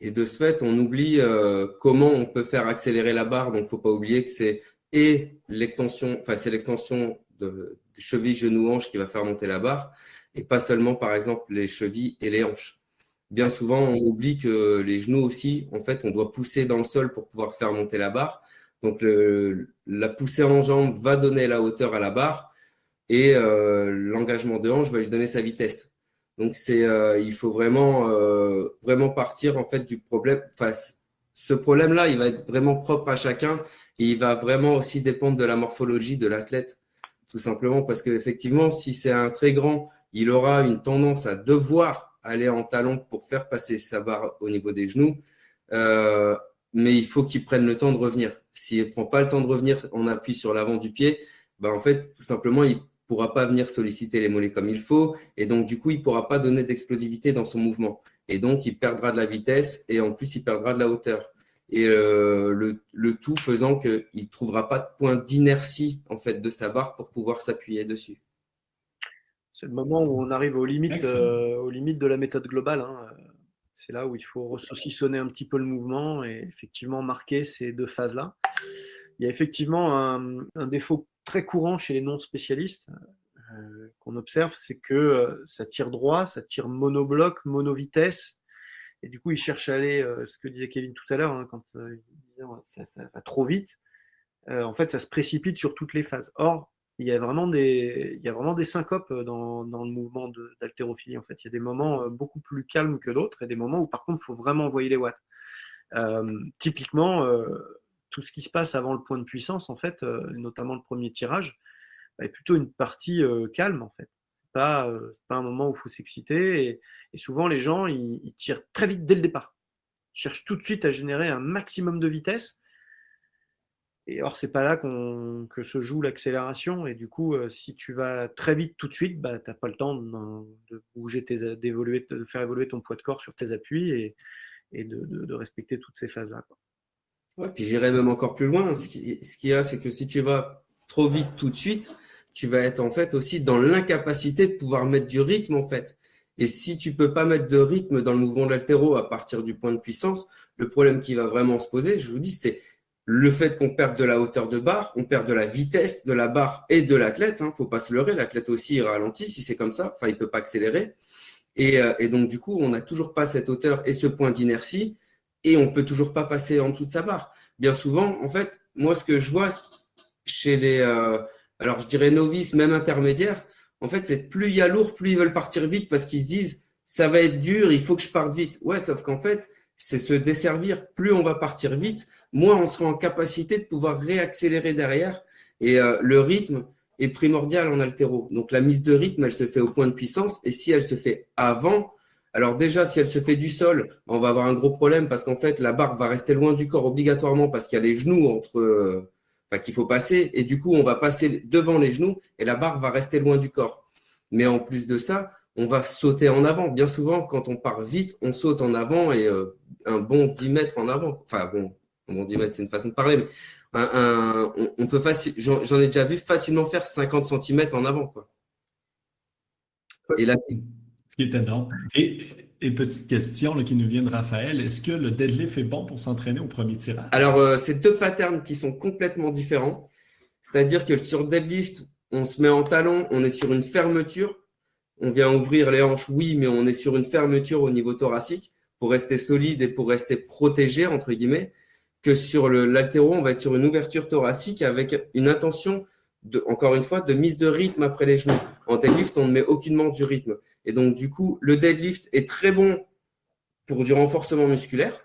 Et de ce fait, on oublie euh, comment on peut faire accélérer la barre. Donc, faut pas oublier que c'est et l'extension, enfin, c'est l'extension de, de cheville, genou, hanche qui va faire monter la barre, et pas seulement, par exemple, les chevilles et les hanches. Bien souvent, on oublie que les genoux aussi, en fait, on doit pousser dans le sol pour pouvoir faire monter la barre. Donc la poussée en jambe va donner la hauteur à la barre et euh, l'engagement de hanche va lui donner sa vitesse. Donc c'est, euh, il faut vraiment, euh, vraiment partir en fait du problème. Enfin, ce problème-là, il va être vraiment propre à chacun et il va vraiment aussi dépendre de la morphologie de l'athlète, tout simplement parce qu'effectivement, si c'est un très grand, il aura une tendance à devoir aller en talon pour faire passer sa barre au niveau des genoux mais il faut qu'il prenne le temps de revenir. S'il ne prend pas le temps de revenir en appui sur l'avant du pied, ben en fait, tout simplement, il ne pourra pas venir solliciter les mollets comme il faut. Et donc, du coup, il ne pourra pas donner d'explosivité dans son mouvement. Et donc, il perdra de la vitesse et en plus, il perdra de la hauteur. Et euh, le, le, tout faisant qu'il ne trouvera pas de point d'inertie en fait, de sa barre pour pouvoir s'appuyer dessus. C'est le moment où on arrive aux limites, euh, aux limites de la méthode globale. Hein. C'est là où il faut ressaucissonner un petit peu le mouvement et effectivement marquer ces deux phases-là. Il y a effectivement un, défaut très courant chez les non-spécialistes euh, qu'on observe, c'est que euh, ça tire droit, ça tire monobloc, monovitesse. Et du coup, ils cherchent à aller, euh, ce que disait Kevin tout à l'heure, hein, quand il disait ça, ça, va trop vite. en fait, ça se précipite sur toutes les phases. Or, il y a vraiment des, il y a vraiment des syncopes euh, dans, dans le mouvement d'haltérophilie. En fait, il y a des moments euh, beaucoup plus calmes que d'autres et des moments où, par contre, il faut vraiment envoyer les watts. Euh, typiquement, tout ce qui se passe avant le point de puissance, en fait, notamment le premier tirage, est plutôt une partie calme, en fait. Pas, pas un moment où il faut s'exciter. Et, et, souvent, les gens, ils, ils tirent très vite dès le départ. Ils cherchent tout de suite à générer un maximum de vitesse et or, c'est pas là qu'on que se joue l'accélération. Et du coup, euh, si tu vas très vite tout de suite, bah, tu n'as pas le temps de, bouger, tes, d'évoluer, de faire évoluer ton poids de corps sur tes appuis et, et de, de, respecter toutes ces phases-là. Ouais, puis j'irai même encore plus loin. Ce qu'il ce y a, c'est que si tu vas trop vite tout de suite, tu vas être en fait aussi dans l'incapacité de pouvoir mettre du rythme en fait. Et si tu peux pas mettre de rythme dans le mouvement de l'altéro à partir du point de puissance, le problème qui va vraiment se poser, je vous dis, c'est le fait qu'on perde de la hauteur de barre, on perd de la vitesse de la barre et de l'athlète. Hein, faut pas se leurrer, l'athlète aussi il ralentit si c'est comme ça. Enfin, il peut pas accélérer. Et, euh, et donc du coup, on n'a toujours pas cette hauteur et ce point d'inertie, et on peut toujours pas passer en dessous de sa barre. Bien souvent, en fait, moi ce que je vois chez les, euh, alors je dirais novices, même intermédiaires, en fait, c'est plus il y a lourd, plus ils veulent partir vite parce qu'ils se disent ça va être dur, il faut que je parte vite. Ouais, sauf qu'en fait, c'est se desservir. Plus on va partir vite, moins on sera en capacité de pouvoir réaccélérer derrière. Et euh, le rythme est primordial en altéro. Donc la mise de rythme, elle se fait au point de puissance. Et si elle se fait avant, alors déjà, si elle se fait du sol, on va avoir un gros problème parce qu'en fait, la barre va rester loin du corps obligatoirement parce qu'il y a les genoux entre, euh, enfin, qu'il faut passer. Et du coup, on va passer devant les genoux et la barre va rester loin du corps. Mais en plus de ça, on va sauter en avant. Bien souvent, quand on part vite, on saute en avant et euh, un bon 10 mètres en avant. Enfin, bon, un bon 10 mètres, c'est une façon de parler, mais on, peut facile, j'en ai déjà vu facilement faire 50 cm en avant. Quoi. Et là, ce qui est énorme. Et, petite question qui nous vient de Raphaël, est-ce que le deadlift est bon pour s'entraîner au premier tirage? Alors, euh, c'est deux patterns qui sont complètement différents. C'est-à-dire que sur deadlift, on se met en talon, on est sur une fermeture on vient ouvrir les hanches, oui, mais on est sur une fermeture au niveau thoracique pour rester solide et pour rester protégé, entre guillemets, que sur l'altéro, on va être sur une ouverture thoracique avec une intention encore une fois, de mise de rythme après les genoux. En deadlift, on ne met aucunement du rythme. Et donc, du coup, le deadlift est très bon pour du renforcement musculaire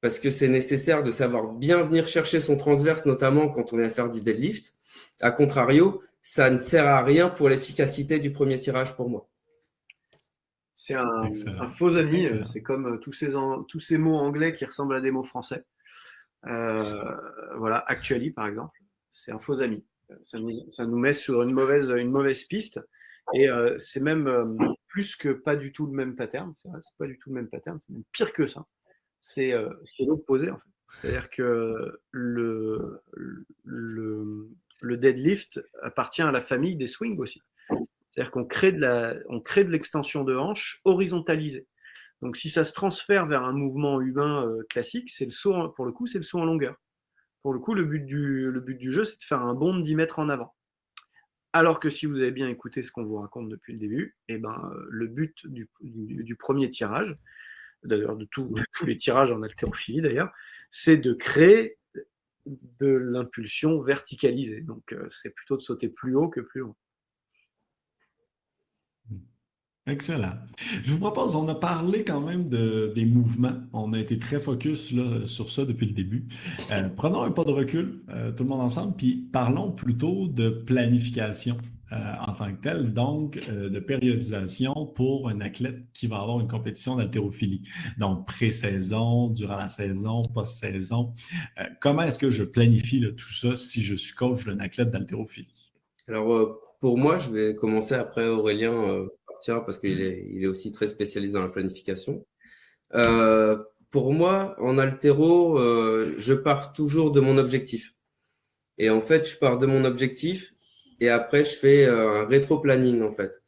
parce que c'est nécessaire de savoir bien venir chercher son transverse, notamment quand on vient faire du deadlift. A contrario, ça ne sert à rien pour l'efficacité du premier tirage pour moi. C'est un, faux ami, c'est comme euh, tous ces, tous ces mots anglais qui ressemblent à des mots français. Euh, voilà, actually par exemple, c'est un faux ami. Ça nous, met sur une mauvaise, une mauvaise piste. Et euh, c'est même plus que pas du tout le même pattern. C'est vrai, c'est pas du tout le même pattern, c'est même pire que ça. C'est l'opposé en fait. C'est-à-dire que le, le, le deadlift appartient à la famille des swings aussi. C'est-à-dire qu'on crée de l'extension de hanche horizontalisée. Donc si ça se transfère vers un mouvement humain euh, classique, c'est le saut pour le coup, c'est le saut en longueur. Pour le coup, le but du, le but du jeu, c'est de faire un bond de 10 mètres en avant. Alors que si vous avez bien écouté ce qu'on vous raconte depuis le début, eh ben, euh, le but du, premier tirage, d'ailleurs de tous les tirages en haltérophilie d'ailleurs, c'est de créer de l'impulsion verticalisée. Donc, euh, c'est plutôt de sauter plus haut que plus haut. Excellent. Je vous propose, on a parlé quand même de, des mouvements. On a été très focus là, sur ça depuis le début. Euh, prenons un pas de recul, euh, tout le monde ensemble, puis parlons plutôt de planification. Euh, en tant que tel, donc euh, de périodisation pour un athlète qui va avoir une compétition d'haltérophilie. Donc, pré-saison, durant la saison, post-saison. Euh, comment est-ce que je planifie tout ça si je suis coach d'un athlète d'haltérophilie? Alors, pour moi, je vais commencer après Aurélien partir parce qu'il est, aussi très spécialisé dans la planification. pour moi, en haltéro, je pars toujours de mon objectif. Et en fait, je pars de mon objectif et après, je fais euh, un rétro-planning, en fait,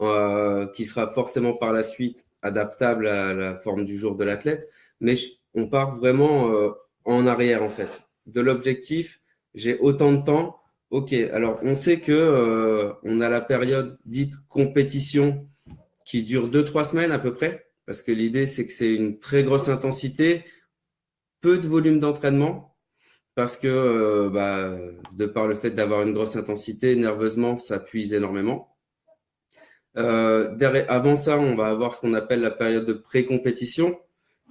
euh, qui sera forcément par la suite adaptable à la forme du jour de l'athlète. Mais on part vraiment euh, en arrière, en fait. De l'objectif, j'ai autant de temps. OK, alors on sait que on a la période dite compétition qui dure deux, trois semaines à peu près, parce que l'idée, c'est que c'est une très grosse intensité, peu de volume d'entraînement, parce que euh, bah, de par le fait d'avoir une grosse intensité, nerveusement, ça puise énormément. Euh, avant ça, on va avoir ce qu'on appelle la période de pré-compétition,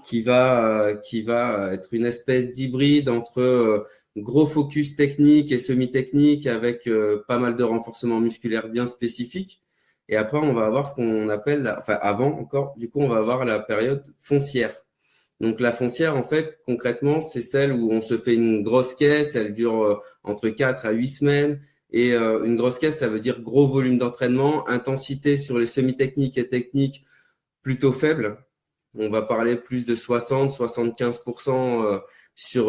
qui va, qui va être une espèce d'hybride entre euh, gros focus technique et semi-technique avec pas mal de renforcement musculaire bien spécifique. Et après, on va avoir ce qu'on appelle, enfin avant encore, du coup, on va avoir la période foncière. Donc la foncière, en fait, concrètement, c'est celle où on se fait une grosse caisse, elle dure euh, entre 4 à 8 semaines. Et euh, une grosse caisse, ça veut dire gros volume d'entraînement, intensité sur les semi-techniques et techniques plutôt faible. On va parler plus de 60-75% euh, sur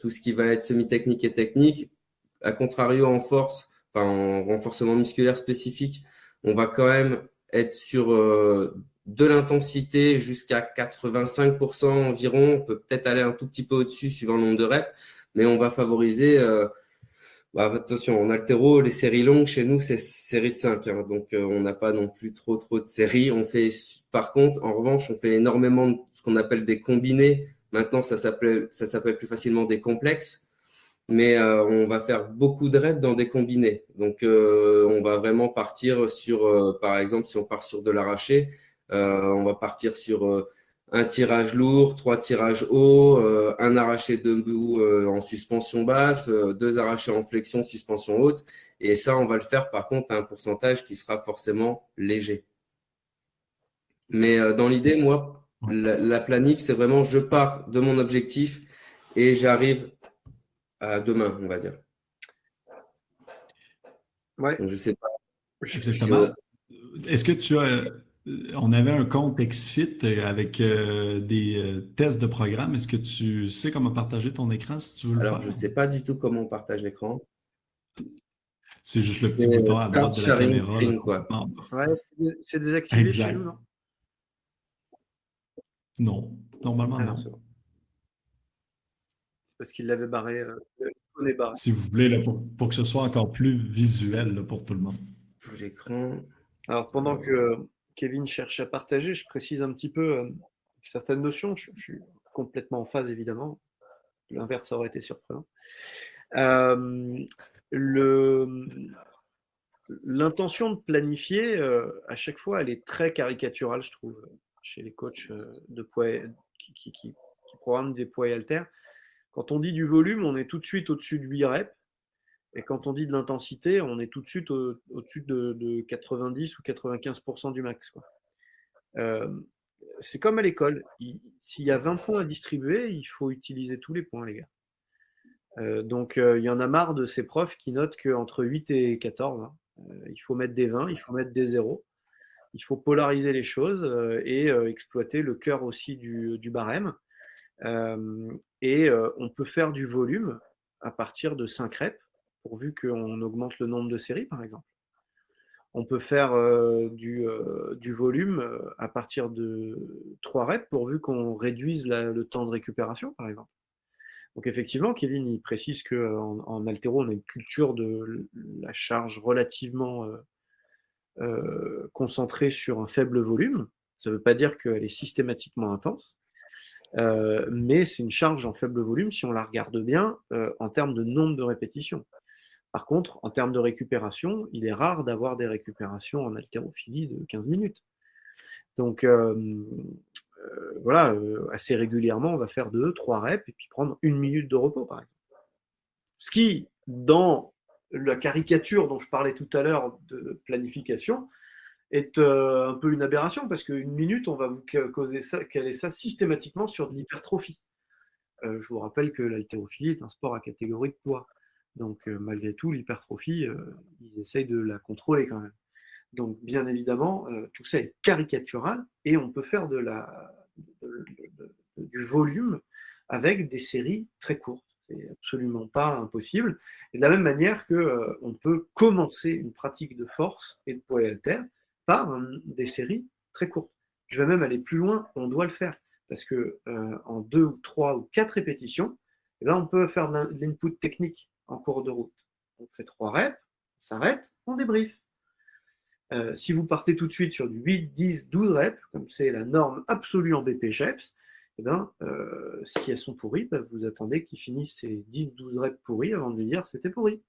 tout ce qui va être semi-technique et technique. A contrario, en force, enfin en renforcement musculaire spécifique, on va quand même être sur de l'intensité jusqu'à 85% environ. On peut peut-être aller un tout petit peu au-dessus suivant le nombre de reps, mais on va favoriser. Euh, bah, attention, en altéro, les séries longues chez nous, c'est série de 5. Hein. donc, euh, on n'a pas non plus trop trop de séries. On fait, par contre, en revanche, on fait énormément de ce qu'on appelle des combinés. Maintenant, ça s'appelle plus facilement des complexes mais euh, on va faire beaucoup de reps dans des combinés. Donc, on va vraiment partir sur, par exemple, si on part sur de l'arraché, euh, on va partir sur euh, un tirage lourd, trois tirages hauts, euh, un arraché debout en suspension basse, deux arrachés en flexion, suspension haute. Et ça, on va le faire par contre à un pourcentage qui sera forcément léger. Mais dans l'idée, moi, la, planif, c'est vraiment je pars de mon objectif et j'arrive à demain, on va dire. Ouais. je sais pas. Est-ce que tu as on avait un compte XFIT avec euh, des euh, tests de programme. Est-ce que tu sais comment partager ton écran si tu veux le faire? je ne sais pas du tout comment on partage l'écran. C'est juste le petit bouton à droite de la caméra. c'est désactivé chez nous, non? Non, normalement ah, non. Parce qu'il l'avait barré, euh, Si vous voulez, pour, que ce soit encore plus visuel pour tout le monde. L'écran. Alors pendant que Kevin cherche à partager. Je précise un petit peu euh, certaines notions. Je, suis complètement en phase, évidemment. L'inverse aurait été surprenant. L'intention de planifier, à chaque fois, elle est très caricaturale, je trouve, chez les coachs de poids, qui, qui, programment des poids et haltères. Quand on dit du volume, on est tout de suite au-dessus de 8 reps. Et quand on dit de l'intensité, on est tout de suite au-dessus de, 90 ou 95% du max. Euh, c'est comme à l'école. S'il y a 20 points à distribuer, il faut utiliser tous les points, les gars. Euh, donc, euh, il y en a marre de ces profs qui notent qu'entre 8 et 14, hein, il faut mettre des 20, il faut mettre des 0. Il faut polariser les choses et exploiter le cœur aussi du, du barème. et on peut faire du volume à partir de 5 reps pourvu qu'on augmente le nombre de séries, par exemple. On peut faire euh, du, euh, du, volume euh, à partir de 3 reps, pourvu qu'on réduise le temps de récupération, par exemple. Donc effectivement, Kevin il précise qu'en en, altéro, on a une culture de la charge relativement concentrée sur un faible volume. Ça ne veut pas dire qu'elle est systématiquement intense, mais c'est une charge en faible volume si on la regarde bien en termes de nombre de répétitions. Par contre, en termes de récupération, il est rare d'avoir des récupérations en haltérophilie de 15 minutes. Donc euh, euh, voilà, euh, assez régulièrement, on va faire 2, 3 reps et puis prendre une minute de repos, par exemple. Ce qui, dans la caricature dont je parlais tout à l'heure de planification, est un peu une aberration parce qu'une minute, on va vous causer ça, caler ça systématiquement sur de l'hypertrophie. je vous rappelle que l'haltérophilie est un sport à catégorie de poids. Donc, euh, malgré tout, l'hypertrophie, euh, ils essayent de la contrôler quand même. Donc, bien évidemment, euh, tout ça est caricatural et on peut faire de la, du volume avec des séries très courtes. C'est absolument pas impossible. Et de la même manière que on peut commencer une pratique de force et de poids alter par des séries très courtes. Je vais même aller plus loin, on doit le faire. Parce que en deux ou trois ou quatre répétitions, eh ben, on peut faire de l'input technique en cours de route. On fait trois reps, on s'arrête, on débrief. Euh, si vous partez tout de suite sur du 8, 10, 12 reps, comme c'est la norme absolue en BPGEPS, eh ben, euh, si elles sont pourries, bah, vous attendez qu'ils finissent ces 10-12 reps pourris avant de dire c'était pourri.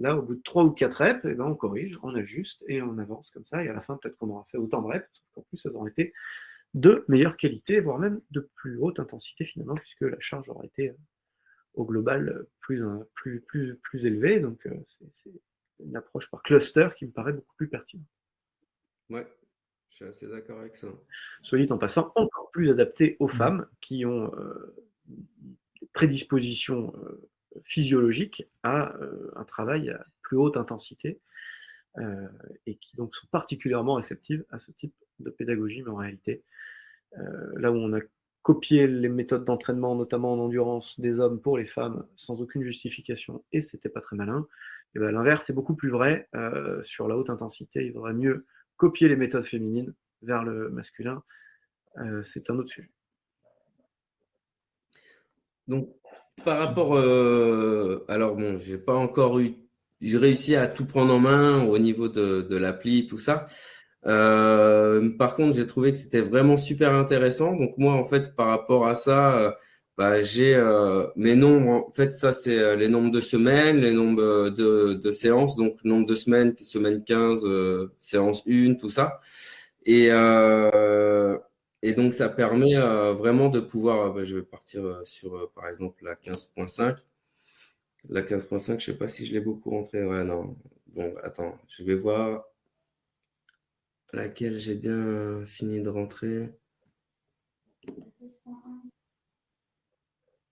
Là, au bout de 3 ou 4 reps, eh ben, on corrige, on ajuste et on avance comme ça. Et à la fin, peut-être qu'on aura fait autant de reps, sauf qu'en plus, elles auront été de meilleure qualité, voire même de plus haute intensité finalement, puisque la charge aura été euh, au global plus, plus, plus, plus élevé. Donc, euh, c'est une approche par cluster qui me paraît beaucoup plus pertinente. Ouais, je suis assez d'accord avec ça. Soit dit en passant, encore plus adapté aux mmh. femmes qui ont euh, des prédispositions euh, physiologiques à un travail à plus haute intensité et qui donc sont particulièrement réceptives à ce type de pédagogie, mais en réalité, là où on a copier les méthodes d'entraînement, notamment en endurance, des hommes pour les femmes sans aucune justification, et c'était pas très malin. Et ben, l'inverse est beaucoup plus vrai euh, sur la haute intensité. Il vaudrait mieux copier les méthodes féminines vers le masculin. Euh, c'est un autre sujet. Donc, par rapport, euh, alors bon, j'ai pas encore eu, j'ai réussi à tout prendre en main au niveau de, de l'appli, tout ça. Euh, par contre, j'ai trouvé que c'était vraiment super intéressant. Donc moi, en fait, par rapport à ça, euh, bah, j'ai euh, mes nombres. En fait, ça, c'est les nombres de semaines, les nombres de, de séances. Donc, nombre de semaines, semaine 15, séance 1, tout ça. Et, et donc, ça permet vraiment de pouvoir. Bah, je vais partir sur, par exemple, la 15.5. La 15.5, je sais pas si je l'ai beaucoup rentré. Ouais, non. Bon, attends, je vais voir laquelle j'ai bien fini de rentrer.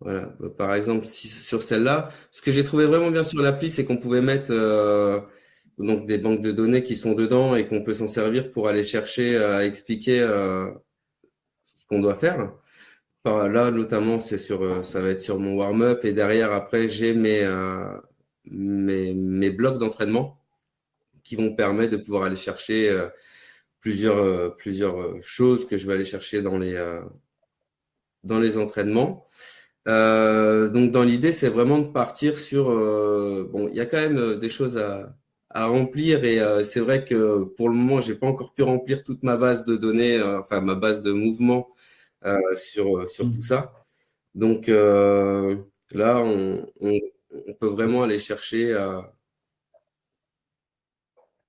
Voilà, bah, par exemple, sur celle-là, ce que j'ai trouvé vraiment bien sur l'appli, c'est qu'on pouvait mettre euh, donc des banques de données qui sont dedans et qu'on peut s'en servir pour aller chercher euh, à expliquer euh, ce qu'on doit faire. là, notamment, c'est sur, ça va être sur mon warm-up et derrière, après, j'ai mes, mes blocs d'entraînement qui vont permettre de pouvoir aller chercher plusieurs, euh, plusieurs euh, choses que je vais aller chercher dans les, euh, dans les entraînements. donc, dans l'idée, c'est vraiment de partir sur. bon, il y a quand même des choses à, à remplir et c'est vrai que pour le moment, j'ai pas encore pu remplir toute ma base de données, enfin ma base de mouvement sur, sur tout mmh. ça. Donc là, on, on, on peut vraiment aller chercher.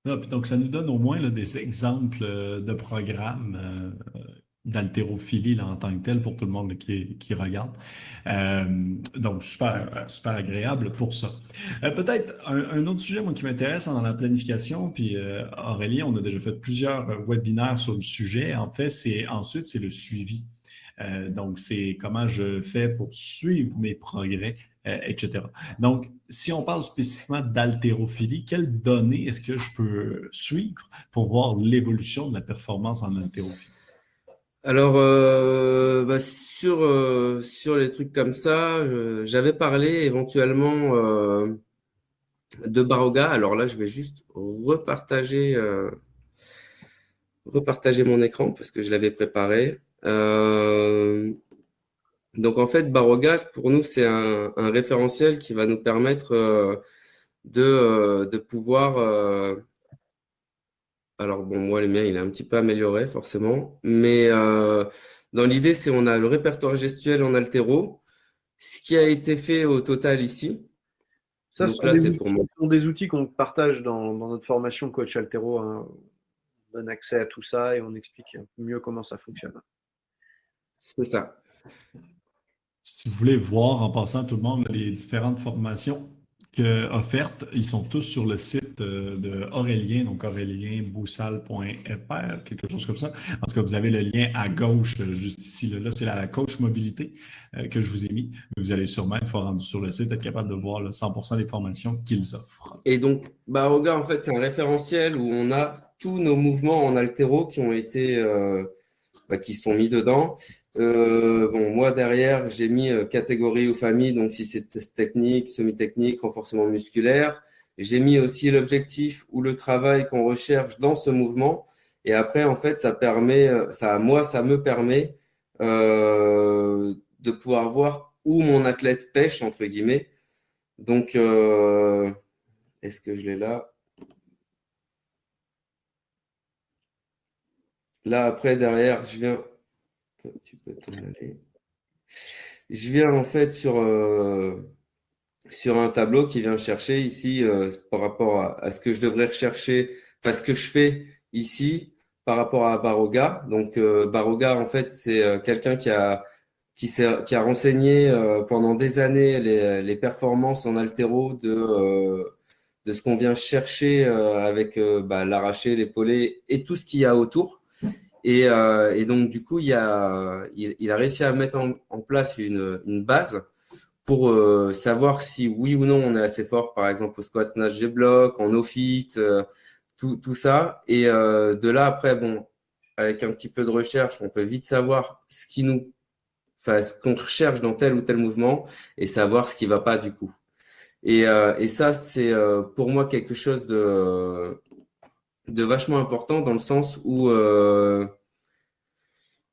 Ah, donc, ça nous donne au moins des exemples de programmes d'haltérophilie en tant que tel pour tout le monde qui, regarde. Euh, donc, super, super agréable pour ça. Euh, peut-être un, autre sujet qui m'intéresse dans la planification, puis euh, Aurélie, on a déjà fait plusieurs webinaires sur le sujet. En fait, c'est ensuite, c'est le suivi. Euh, donc, c'est comment je fais pour suivre mes progrès, etc. Donc, si on parle spécifiquement d'haltérophilie, quelles données est-ce que je peux suivre pour voir l'évolution de la performance en haltérophilie? Alors, euh, bah, sur, euh, sur les trucs comme ça, j'avais parlé éventuellement euh, de Baroga. Alors là, je vais juste repartager, repartager mon écran parce que je l'avais préparé. Donc en fait, Baroga, pour nous, c'est un, un, référentiel qui va nous permettre de, de pouvoir alors bon, moi, le mien, il est un petit peu amélioré, forcément. Mais euh, dans l'idée, c'est on a le répertoire gestuel en altéro, ce qui a été fait au total ici. Ça, ce sont, des, outils, qu'on partage dans, notre formation coach altéro. Hein. On donne accès à tout ça et on explique mieux comment ça fonctionne. C'est ça. Si vous voulez voir en passant tout le monde les différentes formations, offertes. Ils sont tous sur le site euh, de Aurélien, donc aurelienboussal.fr, quelque chose comme ça. En tout cas, vous avez le lien à gauche, euh, juste ici. Là, c'est la coach mobilité euh, que je vous ai mis. Vous allez sûrement, une fois rendu sur le site, être capable de voir le 100% des formations qu'ils offrent. Et donc, Baroga, en fait, c'est un référentiel où on a tous nos mouvements en altéro qui ont été, bah, qui sont mis dedans. Euh, bon, moi derrière, j'ai mis euh, catégorie ou famille, donc si c'est technique, semi-technique, renforcement musculaire. J'ai mis aussi l'objectif ou le travail qu'on recherche dans ce mouvement. Et après, en fait, ça permet, euh, ça, moi, ça me permet de pouvoir voir où mon athlète pêche entre guillemets. Donc, est-ce que je l'ai là? Là, après, derrière, je viens tu peux aller. Je viens en fait sur, euh, sur un tableau qui vient chercher ici euh, par rapport à, ce que je devrais rechercher, enfin ce que je fais ici par rapport à Baroga. Donc euh, Baroga, en fait, c'est quelqu'un qui a, qui, a renseigné pendant des années les, performances en altéro de, de ce qu'on vient chercher avec bah, l'arraché, l'épaulé et tout ce qu'il y a autour. Euh, et, donc, du coup, il a, il, a réussi à mettre en, place une, une, base pour euh, savoir si oui ou non on est assez fort, par exemple, au squat snatch G-block, en no-fit, euh, tout, tout, ça. Et de là, après, bon, avec un petit peu de recherche, on peut vite savoir ce qui nous, enfin, ce qu'on recherche dans tel ou tel mouvement et savoir ce qui va pas du coup. Et, et ça, c'est pour moi quelque chose de, de vachement important dans le sens où euh,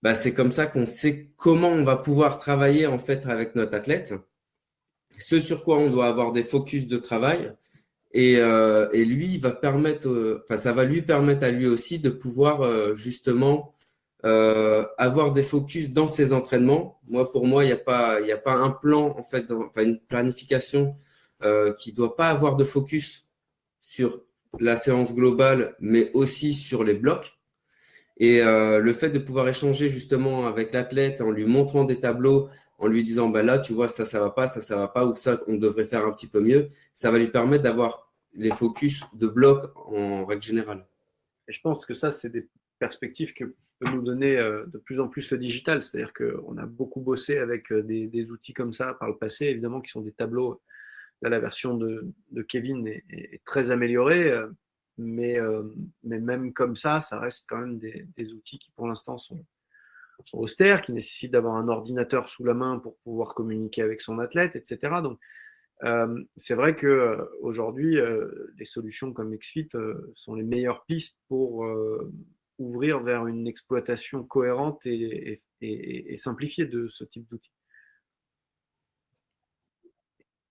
bah, c'est comme ça qu'on sait comment on va pouvoir travailler en fait avec notre athlète, ce sur quoi on doit avoir des focus de travail. Et, euh, et lui, va permettre, euh, enfin, ça va lui permettre à lui aussi de pouvoir justement avoir des focus dans ses entraînements. Moi, pour moi, il n'y a pas, il a pas un plan en fait, enfin une planification qui doit pas avoir de focus sur la séance globale, mais aussi sur les blocs. Et euh, le fait de pouvoir échanger justement avec l'athlète en lui montrant des tableaux, en lui disant bah là, tu vois, ça, ça va pas, ça, ça va pas, ou ça, on devrait faire un petit peu mieux, ça va lui permettre d'avoir les focus de blocs en règle générale. Et je pense que ça, c'est des perspectives que peut nous donner euh, de plus en plus le digital. C'est-à-dire qu'on a beaucoup bossé avec euh, des, outils comme ça par le passé, évidemment, qui sont des tableaux Là, la version de, Kevin est, très améliorée, euh, mais, euh, mais même comme ça, ça reste quand même des, outils qui, pour l'instant, sont, austères, qui nécessitent d'avoir un ordinateur sous la main pour pouvoir communiquer avec son athlète, etc. Donc, euh, c'est vrai que aujourd'hui, les solutions comme XFIT sont les meilleures pistes pour ouvrir vers une exploitation cohérente et simplifiée de ce type d'outils.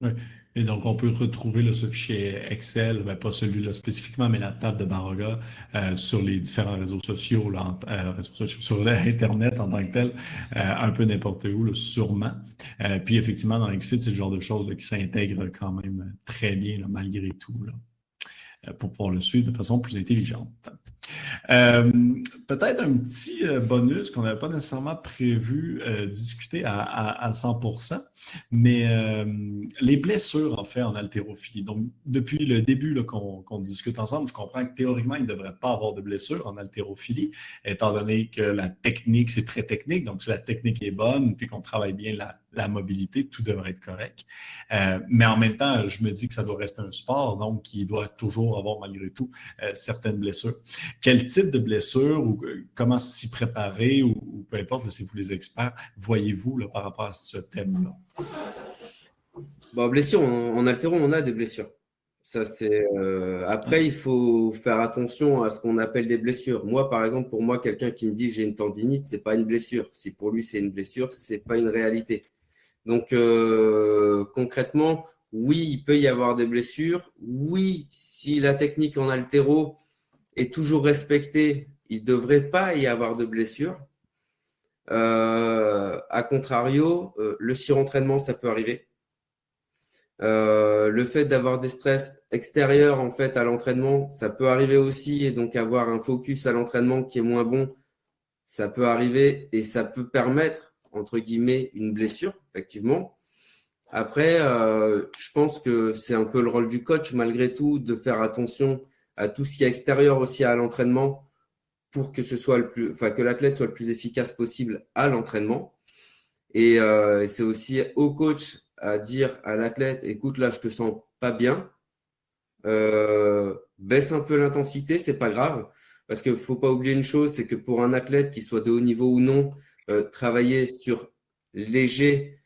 Oui. Et donc, on peut retrouver ce fichier Excel, ben, pas celui-là spécifiquement, mais la table de Baroga euh, sur les différents réseaux sociaux, euh, sur Internet en tant que tel, euh, un peu n'importe où, sûrement. puis, effectivement, dans XFIT, c'est le genre de choses qui s'intègrent quand même très bien, malgré tout, pour pouvoir le suivre de façon plus intelligente. Euh, peut-être un petit euh, bonus qu'on n'avait pas nécessairement prévu euh, discuter à, à, 100%, mais les blessures en fait en haltérophilie. Donc, depuis le début qu'on discute ensemble, je comprends que théoriquement, il ne devrait pas avoir de blessures en haltérophilie, étant donné que la technique, c'est très technique. Donc, si la technique est bonne, puis qu'on travaille bien la, la mobilité, tout devrait être correct. Mais en même temps, je me dis que ça doit rester un sport, donc qui doit toujours avoir malgré tout certaines blessures. Quel type de blessures ou euh, comment s'y préparer ou, peu importe, si vous les experts, voyez-vous par rapport à ce thème-là? Bon, blessures, en, altéro, on a des blessures. Ça, c'est Après, il faut faire attention à ce qu'on appelle des blessures. Moi, par exemple, pour moi, quelqu'un qui me dit j'ai une tendinite, c'est pas une blessure. Si pour lui c'est une blessure, c'est pas une réalité. Donc euh, concrètement, oui, il peut y avoir des blessures. Oui, si la technique en altéro toujours respectée, il ne devrait pas y avoir de blessures. Euh, a contrario, euh, le surentraînement, ça peut arriver. le fait d'avoir des stress extérieurs en fait à l'entraînement, ça peut arriver aussi, et donc avoir un focus à l'entraînement qui est moins bon, ça peut arriver et ça peut permettre entre guillemets, une blessure, effectivement. Après, euh, je pense que c'est un peu le rôle du coach, malgré tout, de faire attention à tout ce qui est extérieur aussi à l'entraînement pour que ce soit le plus, enfin, que l'athlète soit le plus efficace possible à l'entraînement. Et euh, c'est aussi au coach à dire à l'athlète, écoute, là, je te sens pas bien. Euh, baisse un peu l'intensité, c'est pas grave. Parce qu'il faut pas oublier une chose, c'est que pour un athlète, qui soit de haut niveau ou non, euh, travailler sur léger,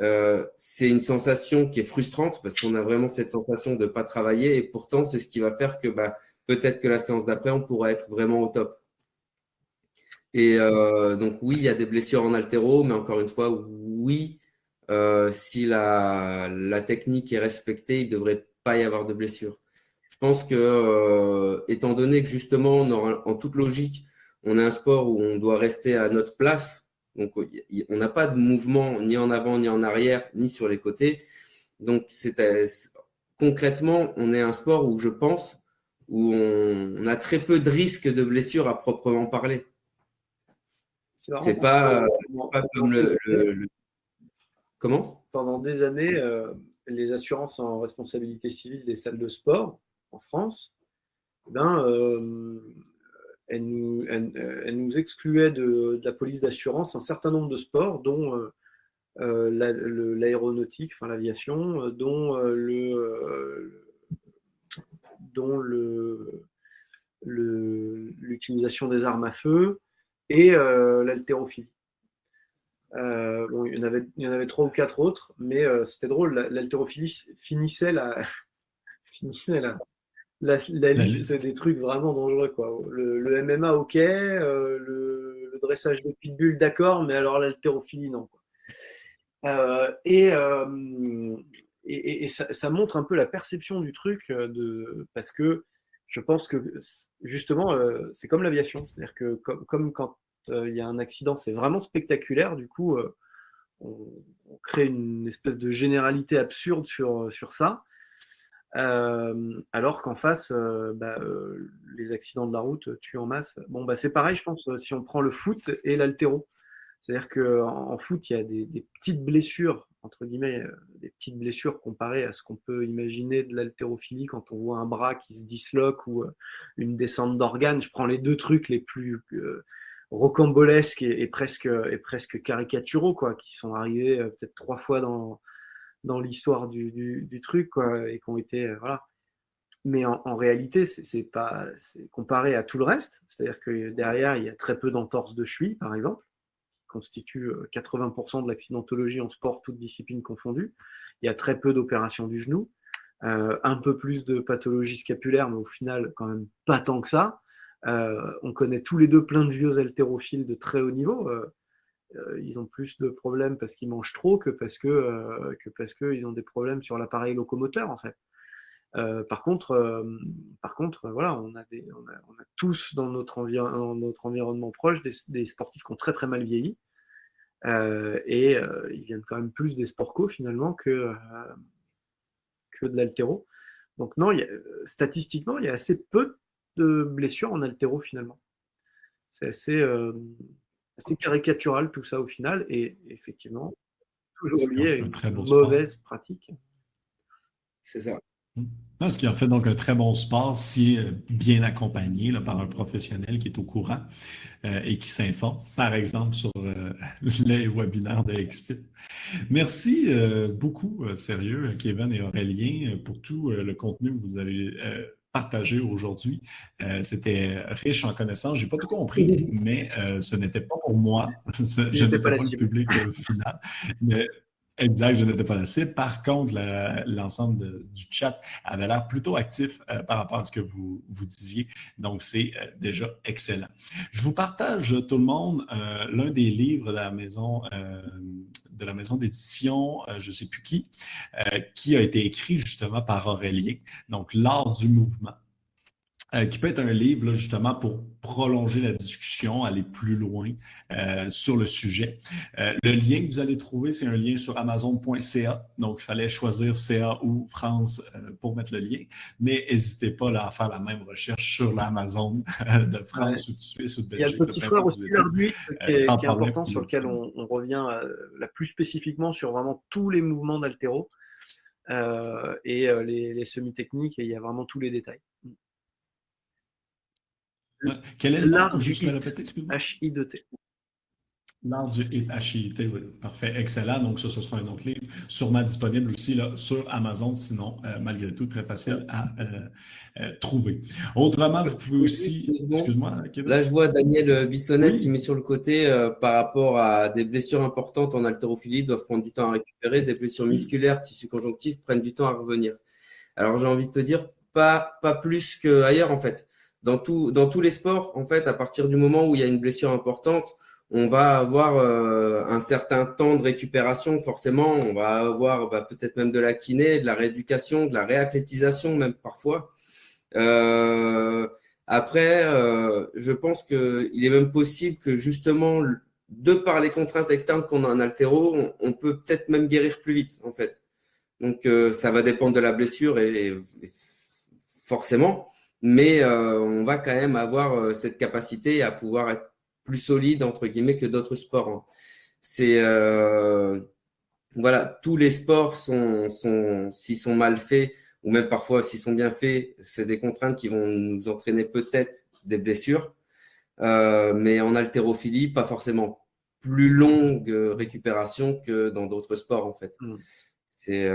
euh, c'est une sensation qui est frustrante parce qu'on a vraiment cette sensation de ne pas travailler et pourtant c'est ce qui va faire que bah, peut-être que la séance d'après on pourra être vraiment au top. Et euh, donc oui, il y a des blessures en altéro, mais encore une fois, oui, si la, la, technique est respectée, il ne devrait pas y avoir de blessures. Je pense que, étant donné que justement, en toute logique, on a un sport où on doit rester à notre place, donc, on n'a pas de mouvement ni en avant, ni en arrière, ni sur les côtés. Donc, euh, concrètement, on est un sport où je pense où on, a très peu de risques de blessures à proprement parler. C'est pas, pas comme le, Comment? Pendant des années, euh, les assurances en responsabilité civile des salles de sport en France, ben, euh, elle nous, elle, nous excluait de, la police d'assurance un certain nombre de sports, dont euh, euh, l'aéronautique, enfin l'aviation, euh, dont l'utilisation des armes à feu et l'haltérophilie. bon, il, y en avait, il y en avait trois ou quatre autres, mais c'était drôle, l'haltérophilie finissait la, finissait la, la, liste, des trucs vraiment dangereux. Quoi. Le, MMA, ok, euh, le, dressage de pitbull, d'accord, mais alors l'haltérophilie, non. Euh, et, euh, et, et, ça, montre un peu la perception du truc, de, parce que je pense que justement, c'est comme l'aviation. C'est-à-dire que comme, comme quand il y a un accident, c'est vraiment spectaculaire, du coup, on, on, crée une espèce de généralité absurde sur, sur ça. Euh, alors qu'en face, euh, bah, euh, les accidents de la route tuent en masse. Bon, bah, c'est pareil, je pense, si on prend le foot et l'altéro. C'est-à-dire qu'en en foot, il y a des, petites blessures, entre guillemets, des petites blessures comparées à ce qu'on peut imaginer de l'haltérophilie quand on voit un bras qui se disloque ou une descente d'organes. Je prends les deux trucs les plus rocambolesques et, presque, et presque caricaturaux, quoi, qui sont arrivés peut-être trois fois dans, dans l'histoire du, truc, et qui ont été. Euh, voilà. Mais en, réalité, c'est pas comparé à tout le reste. C'est-à-dire que derrière, il y a très peu d'entorses de cheville, par exemple, qui constituent 80% euh, de l'accidentologie en sport, toutes disciplines confondues. Il y a très peu d'opérations du genou, euh, un peu plus de pathologie scapulaire, mais au final, quand même pas tant que ça. on connaît tous les deux plein de vieux haltérophiles de très haut niveau. Ils ont plus de problèmes parce qu'ils mangent trop que parce que, que parce qu'ils ont des problèmes sur l'appareil locomoteur en fait. par contre, par contre, voilà, on a, tous dans notre, environnement proche des, des, sportifs qui ont très très mal vieilli. et ils viennent quand même plus des sports co finalement que, que de l'altéro. Donc non, statistiquement, il y a assez peu de blessures en altéro finalement. C'est assez, assez, caricatural tout ça au final et effectivement, toujours lié à une mauvaise pratique. C'est ça. ce qui en fait donc un très bon sport si euh, bien accompagné par un professionnel qui est au courant euh, et qui s'informe, par exemple sur euh, les webinaires de XFIT. Merci beaucoup, sérieux, Kevin et Aurélien, pour tout le contenu que vous avez partagé aujourd'hui. C'était riche en connaissances. Je n'ai pas tout compris, mais ce n'était pas pour moi. je n'étais pas, pas le public final. Mais Exact, je n'étais pas là. Par contre, l'ensemble du chat avait l'air plutôt actif euh, par rapport à ce que vous, vous disiez. Donc, c'est euh, déjà excellent. Je vous partage, tout le monde, euh, l'un des livres de la maison de la maison d'édition, je ne sais plus qui, qui a été écrit justement par Aurélien. Donc, L'art du mouvement. Euh, qui peut être un livre justement pour prolonger la discussion, aller plus loin euh, sur le sujet. Euh, le lien que vous allez trouver, c'est un lien sur amazon.ca. Donc, il fallait choisir CA ou France pour mettre le lien. Mais n'hésitez pas là, à faire la même recherche sur l'Amazon de France ou de Suisse ou de Belgique. Il y a le petit frère aussi, l'Arduino, qui, est, important, sur lequel on, revient la plus spécifiquement sur vraiment tous les mouvements d'altéro. et les, les semi-techniques, et il y a vraiment tous les détails. Quel est l'art du H-I-D-T. L'art du hit HIT, oui. Parfait, excellent. Donc, ça, ce sera un autre livre, sûrement disponible aussi là, sur Amazon, sinon, euh, malgré tout, très facile à euh, euh, trouver. Autrement, vous pouvez aussi. Excuse-moi, Là, je vois Daniel Bissonnette qui met sur le côté par rapport à des blessures importantes en haltérophilie, doivent prendre du temps à récupérer, des blessures musculaires, tissus conjonctifs prennent du temps à revenir. Alors, j'ai envie de te dire, pas, pas plus qu'ailleurs, en fait dans, tous les sports, en fait, à partir du moment où il y a une blessure importante, on va avoir euh, un certain temps de récupération, forcément. On va avoir bah, peut-être même de la kiné, de la rééducation, de la réathlétisation, même parfois. Euh, après, euh, je pense qu'il est même possible que justement, de par les contraintes externes qu'on a en altéro, on, peut peut-être même guérir plus vite, en fait. Donc, ça va dépendre de la blessure et forcément mais euh, on va quand même avoir euh, cette capacité à pouvoir être plus solide entre guillemets que d'autres sports. Hein. C'est euh, voilà, tous les sports sont, sont s'ils sont mal faits ou même parfois s'ils sont bien faits, c'est des contraintes qui vont nous entraîner peut-être des blessures, mais en haltérophilie, pas forcément plus longue récupération que dans d'autres sports en fait. Mmh. C'est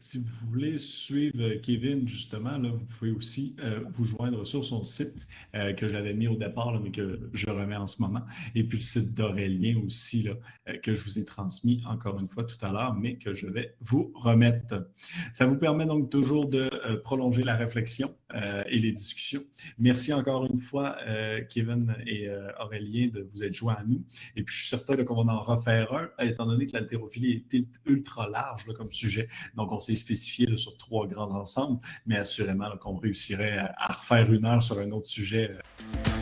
si vous voulez suivre Kevin, justement, vous pouvez aussi euh, vous joindre sur son site euh, que j'avais mis au départ, mais que je remets en ce moment. Et puis le site d'Aurélien aussi, euh, que je vous ai transmis encore une fois tout à l'heure, mais que je vais vous remettre. Ça vous permet donc toujours de prolonger la réflexion et les discussions. Merci encore une fois, Kevin et Aurélien, de vous être joints à nous. Et puis je suis certain qu'on va en refaire un, étant donné que l'haltérophilie est ultra large comme sujet. Donc on s'est spécifié sur trois grands ensembles, mais assurément qu'on réussirait à, refaire une heure sur un autre sujet. Euh,